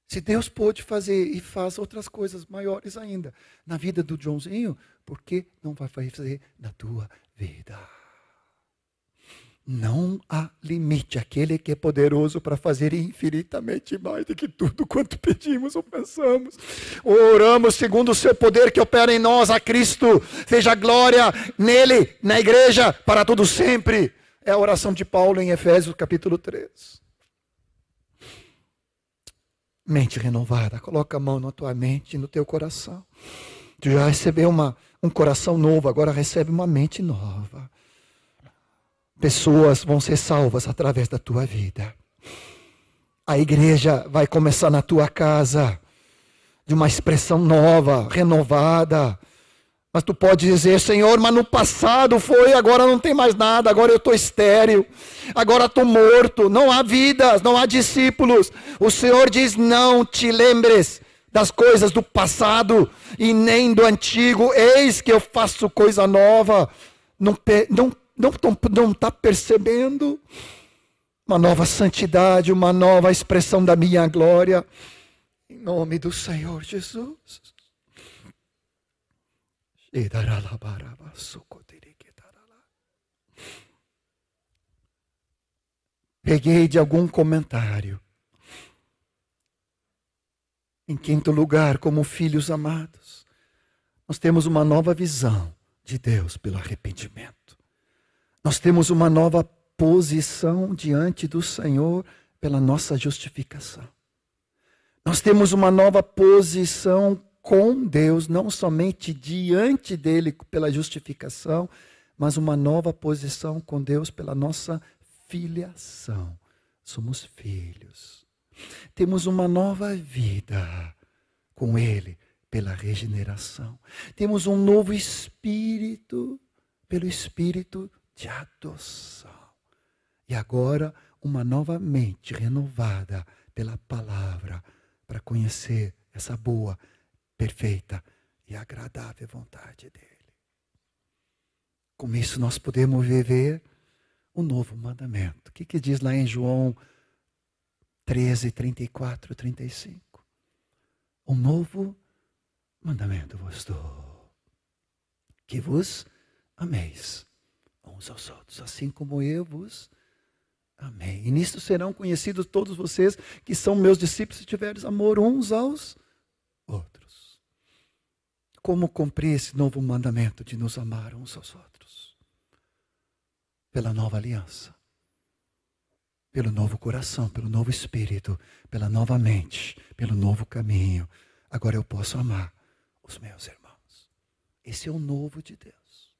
Se Deus pôde fazer e faz outras coisas maiores ainda na vida do Joãozinho, por que não vai fazer na tua vida? Não há limite. Aquele que é poderoso para fazer infinitamente mais do que tudo quanto pedimos ou pensamos. Oramos segundo o seu poder que opera em nós, a Cristo. Seja glória nele, na igreja, para todo sempre. É a oração de Paulo em Efésios capítulo 3. Mente renovada. Coloca a mão na tua mente no teu coração. Tu já recebeu uma, um coração novo, agora recebe uma mente nova. Pessoas vão ser salvas através da tua vida. A igreja vai começar na tua casa, de uma expressão nova, renovada mas tu pode dizer, Senhor, mas no passado foi, agora não tem mais nada, agora eu estou estéril, agora estou morto, não há vidas, não há discípulos. O Senhor diz: não te lembres das coisas do passado e nem do antigo, eis que eu faço coisa nova. Não está não, não, não tá percebendo? Uma nova santidade, uma nova expressão da minha glória. Em nome do Senhor Jesus. Peguei de algum comentário. Em quinto lugar, como filhos amados, nós temos uma nova visão de Deus pelo arrependimento. Nós temos uma nova posição diante do Senhor pela nossa justificação. Nós temos uma nova posição com Deus, não somente diante dele pela justificação, mas uma nova posição com Deus pela nossa filiação. Somos filhos. Temos uma nova vida com Ele pela regeneração. Temos um novo espírito pelo espírito de adoção. E agora, uma nova mente renovada pela palavra para conhecer essa boa, perfeita e agradável vontade dele. Com isso nós podemos viver o novo mandamento. O que, que diz lá em João 13, 34, 35? Um novo mandamento vos dou. Que vos ameis uns aos outros, assim como eu vos amei. E nisto serão conhecidos todos vocês que são meus discípulos se tiveres amor uns aos outros. Como cumprir esse novo mandamento de nos amar uns aos outros? Pela nova aliança, pelo novo coração, pelo novo espírito, pela nova mente, pelo novo caminho. Agora eu posso amar os meus irmãos. Esse é o novo de Deus.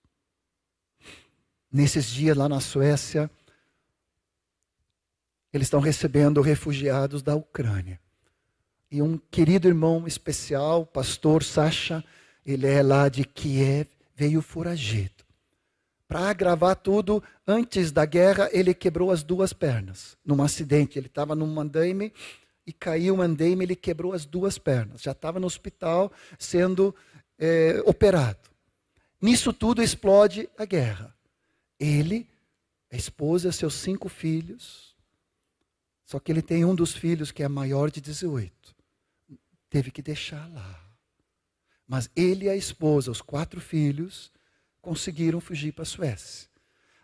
Nesses dias lá na Suécia, eles estão recebendo refugiados da Ucrânia. E um querido irmão especial, pastor Sasha, ele é lá de Kiev, veio foragido. Para agravar tudo, antes da guerra, ele quebrou as duas pernas, num acidente. Ele estava num andaime e caiu o andaime, ele quebrou as duas pernas. Já estava no hospital sendo é, operado. Nisso tudo explode a guerra. Ele, a esposa, seus cinco filhos. Só que ele tem um dos filhos que é maior de 18. Teve que deixar lá. Mas ele e a esposa, os quatro filhos, conseguiram fugir para a Suécia.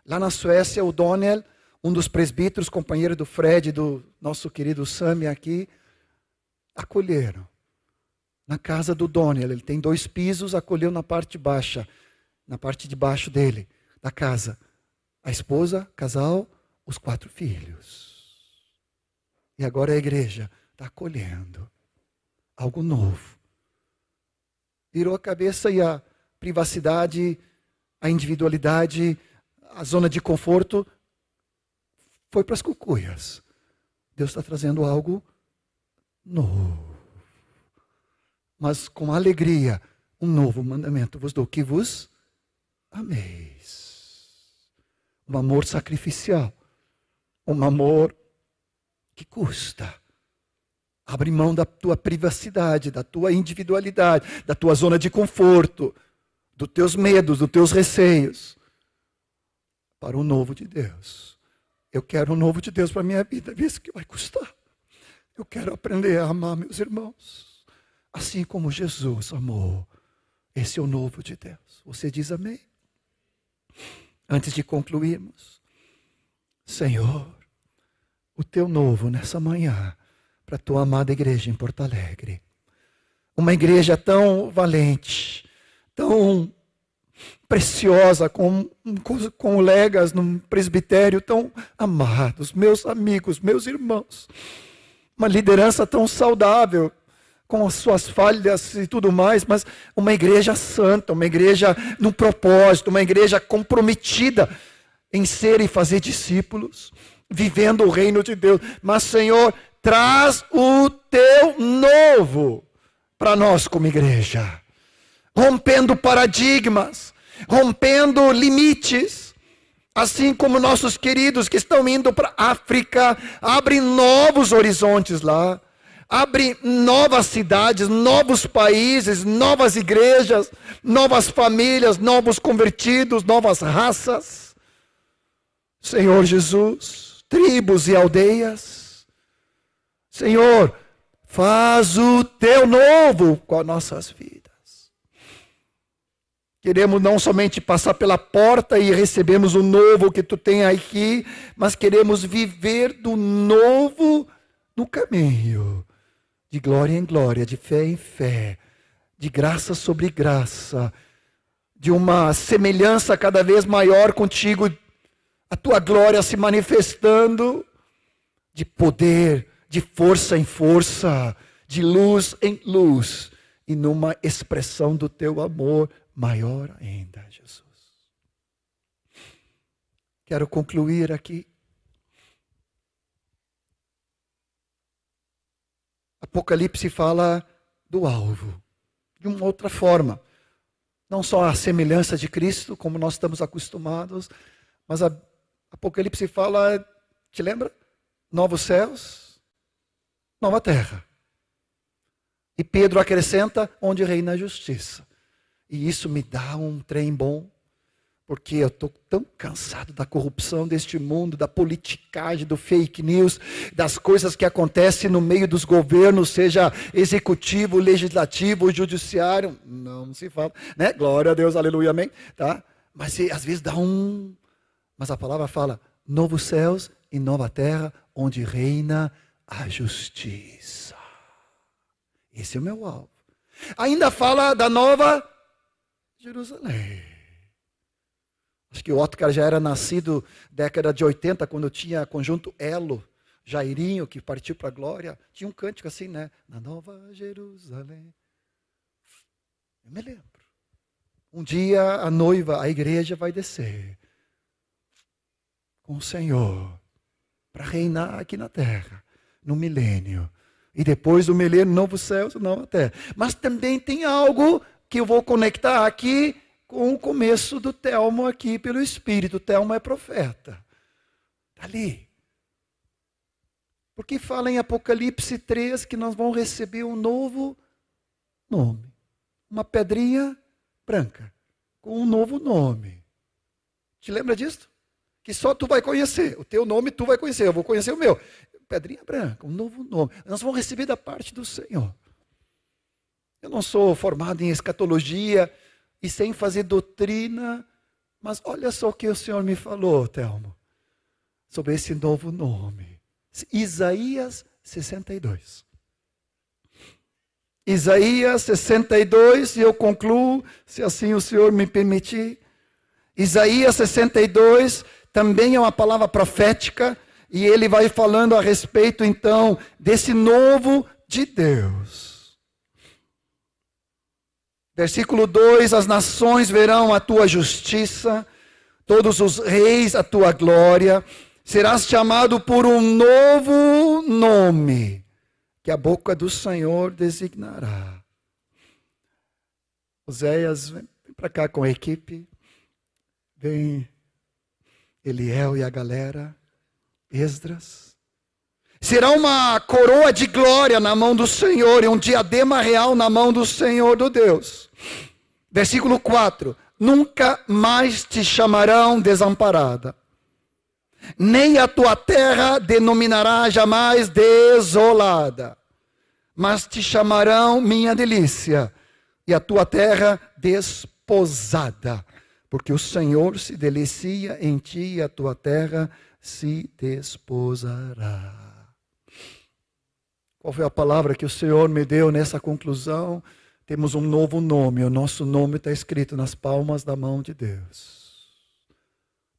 Lá na Suécia, o Donnell, um dos presbíteros, companheiro do Fred, do nosso querido Sami aqui, acolheram. Na casa do Donnell, ele tem dois pisos, acolheu na parte baixa, na parte de baixo dele da casa. A esposa, casal, os quatro filhos. E agora a igreja está acolhendo algo novo. Virou a cabeça e a privacidade, a individualidade, a zona de conforto foi para as cucuias. Deus está trazendo algo novo. Mas com alegria, um novo mandamento vos dou, que vos ameis um amor sacrificial, um amor que custa. Abre mão da tua privacidade, da tua individualidade, da tua zona de conforto, dos teus medos, dos teus receios, para o novo de Deus. Eu quero o novo de Deus para a minha vida, vê isso que vai custar. Eu quero aprender a amar meus irmãos, assim como Jesus amou. Esse é o novo de Deus. Você diz amém? antes de concluirmos. Senhor, o teu novo nessa manhã, para a tua amada igreja em Porto Alegre. Uma igreja tão valente, tão preciosa, com, com colegas num presbitério tão amados, meus amigos, meus irmãos. Uma liderança tão saudável, com as suas falhas e tudo mais, mas uma igreja santa, uma igreja no propósito, uma igreja comprometida em ser e fazer discípulos, vivendo o reino de Deus. Mas, Senhor, traz o teu novo para nós como igreja, rompendo paradigmas, rompendo limites. Assim como nossos queridos que estão indo para a África, abrem novos horizontes lá abre novas cidades, novos países, novas igrejas, novas famílias, novos convertidos, novas raças. Senhor Jesus, tribos e aldeias. Senhor, faz o teu novo com as nossas vidas. Queremos não somente passar pela porta e recebemos o novo que tu tem aqui, mas queremos viver do novo no caminho de glória em glória, de fé em fé, de graça sobre graça, de uma semelhança cada vez maior contigo, a tua glória se manifestando, de poder, de força em força, de luz em luz, e numa expressão do teu amor maior ainda, Jesus. Quero concluir aqui Apocalipse fala do alvo, de uma outra forma. Não só a semelhança de Cristo, como nós estamos acostumados, mas a Apocalipse fala, te lembra? Novos céus, nova terra. E Pedro acrescenta onde reina a justiça. E isso me dá um trem bom porque eu estou tão cansado da corrupção deste mundo, da politicagem, do fake news, das coisas que acontecem no meio dos governos, seja executivo, legislativo, judiciário. Não se fala, né? Glória a Deus, aleluia, amém. Tá? Mas às vezes dá um, Mas a palavra fala novos céus e nova terra, onde reina a justiça. Esse é o meu alvo. Ainda fala da nova Jerusalém. Acho que o Otto já era nascido década de 80, quando tinha conjunto Elo, Jairinho, que partiu para a glória. Tinha um cântico assim, né? Na Nova Jerusalém. Eu me lembro. Um dia a noiva, a igreja vai descer com o Senhor para reinar aqui na terra, no milênio. E depois do milênio, novo céu, nova terra. Mas também tem algo que eu vou conectar aqui com o começo do Telmo aqui pelo Espírito. O Telmo é profeta. Está ali. Porque fala em Apocalipse 3 que nós vamos receber um novo nome. Uma pedrinha branca, com um novo nome. Te lembra disso? Que só tu vai conhecer. O teu nome tu vai conhecer. Eu vou conhecer o meu. Pedrinha branca, um novo nome. Nós vamos receber da parte do Senhor. Eu não sou formado em escatologia e sem fazer doutrina, mas olha só o que o Senhor me falou, Telmo, sobre esse novo nome. Isaías 62. Isaías 62, e eu concluo, se assim o Senhor me permitir. Isaías 62 também é uma palavra profética, e ele vai falando a respeito então desse novo de Deus. Versículo 2: As nações verão a tua justiça, todos os reis a tua glória serás chamado por um novo nome que a boca do Senhor designará. Oséias, vem para cá com a equipe. Vem Eliel e a galera. Esdras. Será uma coroa de glória na mão do Senhor e um diadema real na mão do Senhor do Deus. Versículo 4: Nunca mais te chamarão desamparada nem a tua terra denominará jamais desolada, mas te chamarão minha delícia, e a tua terra desposada, porque o Senhor se delicia em ti e a tua terra se desposará. Qual foi a palavra que o Senhor me deu nessa conclusão? Temos um novo nome, o nosso nome está escrito nas palmas da mão de Deus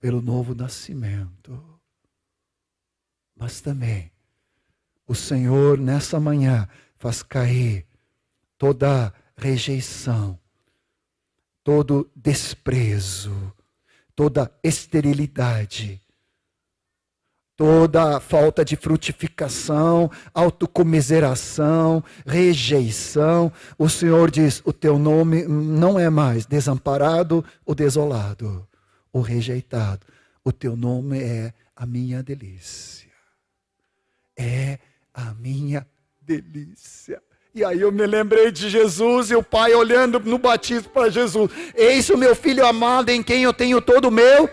pelo novo nascimento. Mas também o Senhor nessa manhã faz cair toda rejeição, todo desprezo, toda esterilidade, toda falta de frutificação, autocomiseração, rejeição. O Senhor diz: o teu nome não é mais desamparado ou desolado o rejeitado. O teu nome é a minha delícia. É a minha delícia. E aí eu me lembrei de Jesus e o pai olhando no batismo para Jesus. Eis o meu filho amado em quem eu tenho todo o meu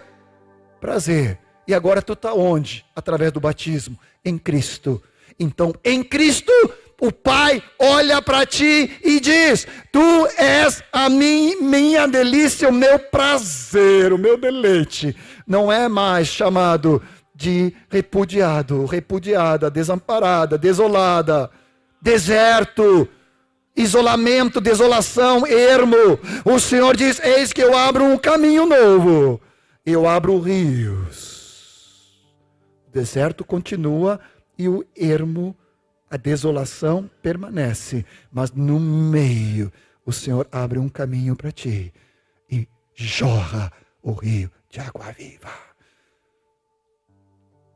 prazer. E agora tu está onde? Através do batismo. Em Cristo. Então, em Cristo o Pai olha para ti e diz: Tu és a mim, minha delícia, o meu prazer, o meu deleite. Não é mais chamado de repudiado, repudiada, desamparada, desolada, deserto, isolamento, desolação, ermo. O Senhor diz: Eis que eu abro um caminho novo, eu abro rios. O deserto continua e o ermo a desolação permanece, mas no meio o Senhor abre um caminho para ti e jorra o rio de água viva.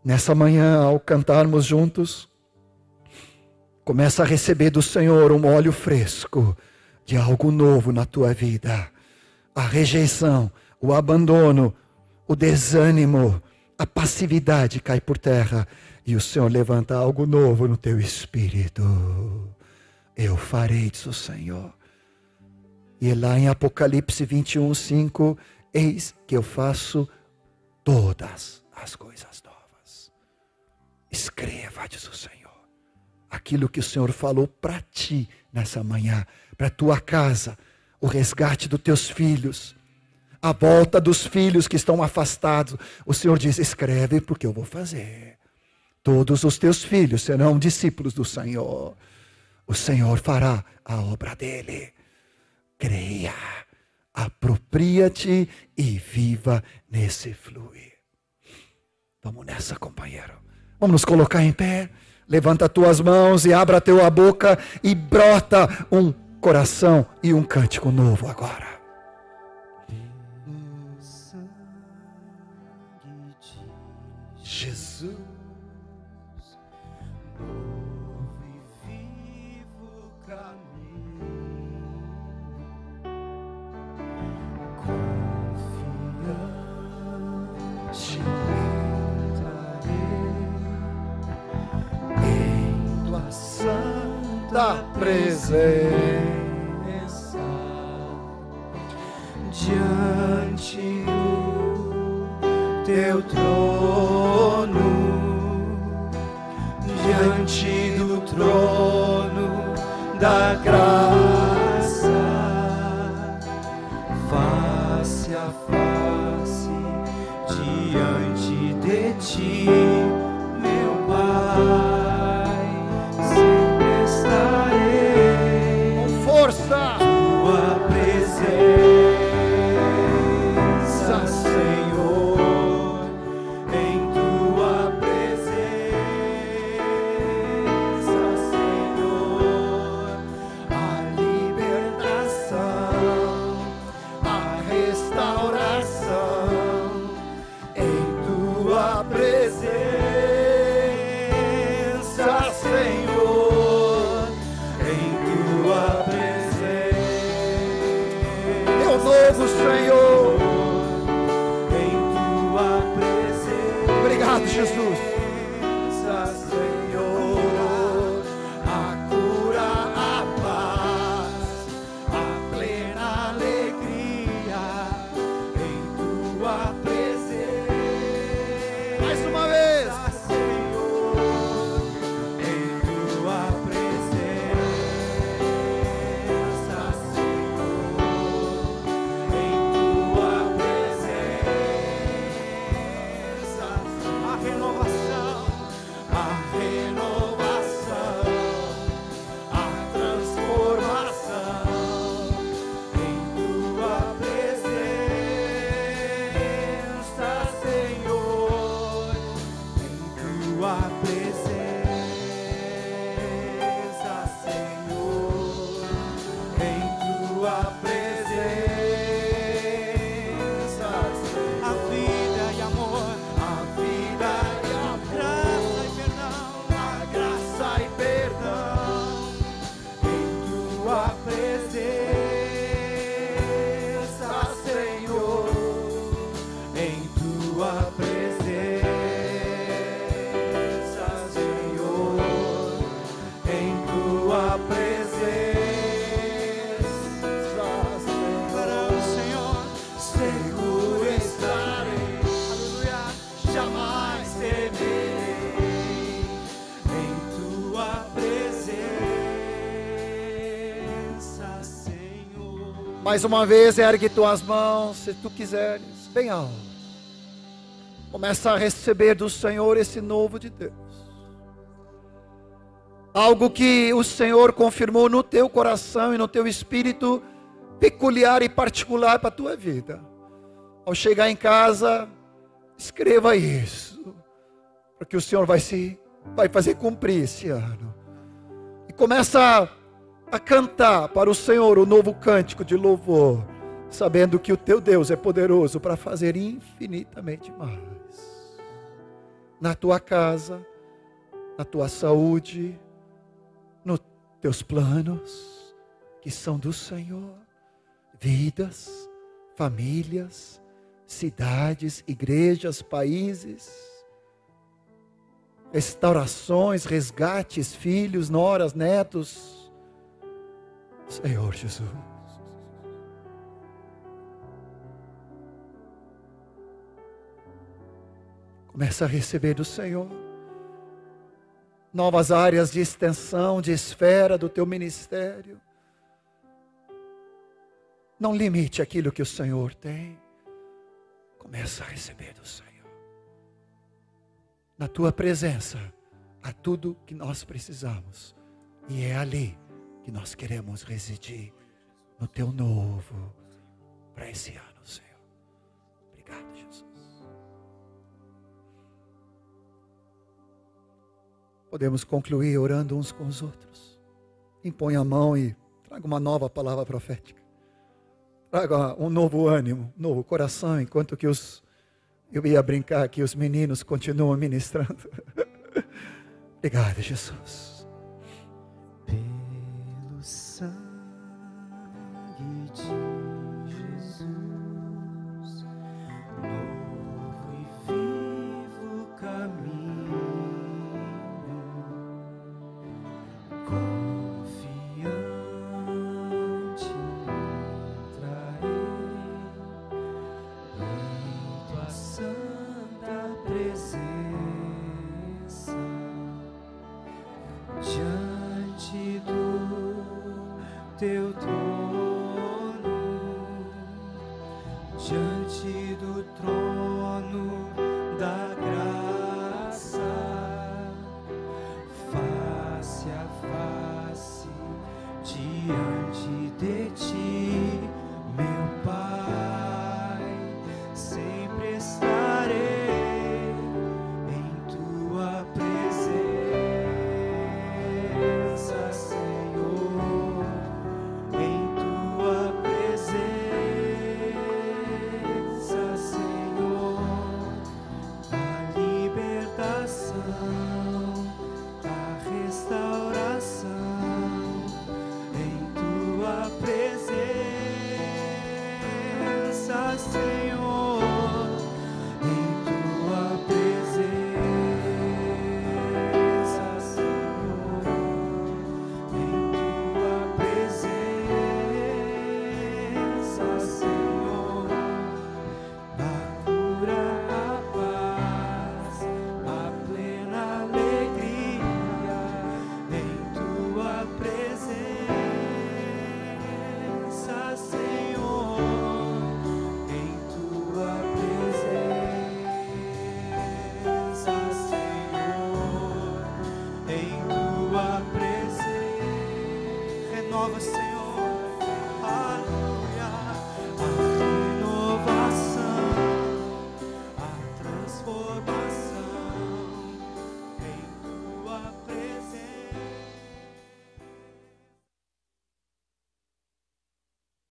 Nessa manhã, ao cantarmos juntos, começa a receber do Senhor um óleo fresco de algo novo na tua vida. A rejeição, o abandono, o desânimo, a passividade cai por terra e o Senhor levanta algo novo no teu espírito. Eu farei, diz o Senhor. E lá em Apocalipse 21, 5, eis que eu faço todas as coisas novas. Escreva, diz o Senhor, aquilo que o Senhor falou para ti nessa manhã, para tua casa, o resgate dos teus filhos, a volta dos filhos que estão afastados. O Senhor diz: escreve, porque eu vou fazer. Todos os teus filhos serão discípulos do Senhor. O Senhor fará a obra dele. Creia, apropria-te e viva nesse fluir. Vamos nessa, companheiro. Vamos nos colocar em pé. Levanta tuas mãos e abra a tua boca e brota um coração e um cântico novo agora. Da presença diante do teu trono, diante do trono da graça, Mais uma vez, ergue tuas mãos, se tu quiseres, bem alto. Começa a receber do Senhor esse novo de Deus. Algo que o Senhor confirmou no teu coração e no teu espírito, peculiar e particular para a tua vida. Ao chegar em casa, escreva isso, porque o Senhor vai se vai fazer cumprir esse ano. E começa a a cantar para o Senhor o novo cântico de louvor, sabendo que o teu Deus é poderoso para fazer infinitamente mais. Na tua casa, na tua saúde, nos teus planos, que são do Senhor, vidas, famílias, cidades, igrejas, países, restaurações, resgates, filhos, noras, netos, Senhor Jesus. Começa a receber do Senhor novas áreas de extensão, de esfera do teu ministério. Não limite aquilo que o Senhor tem. Começa a receber do Senhor. Na tua presença há tudo que nós precisamos. E é ali que nós queremos residir no teu novo para esse ano, Senhor. Obrigado, Jesus. Podemos concluir orando uns com os outros. Impõe a mão e traga uma nova palavra profética. Traga um novo ânimo, um novo coração, enquanto que os eu ia brincar que os meninos continuam ministrando. Obrigado, Jesus.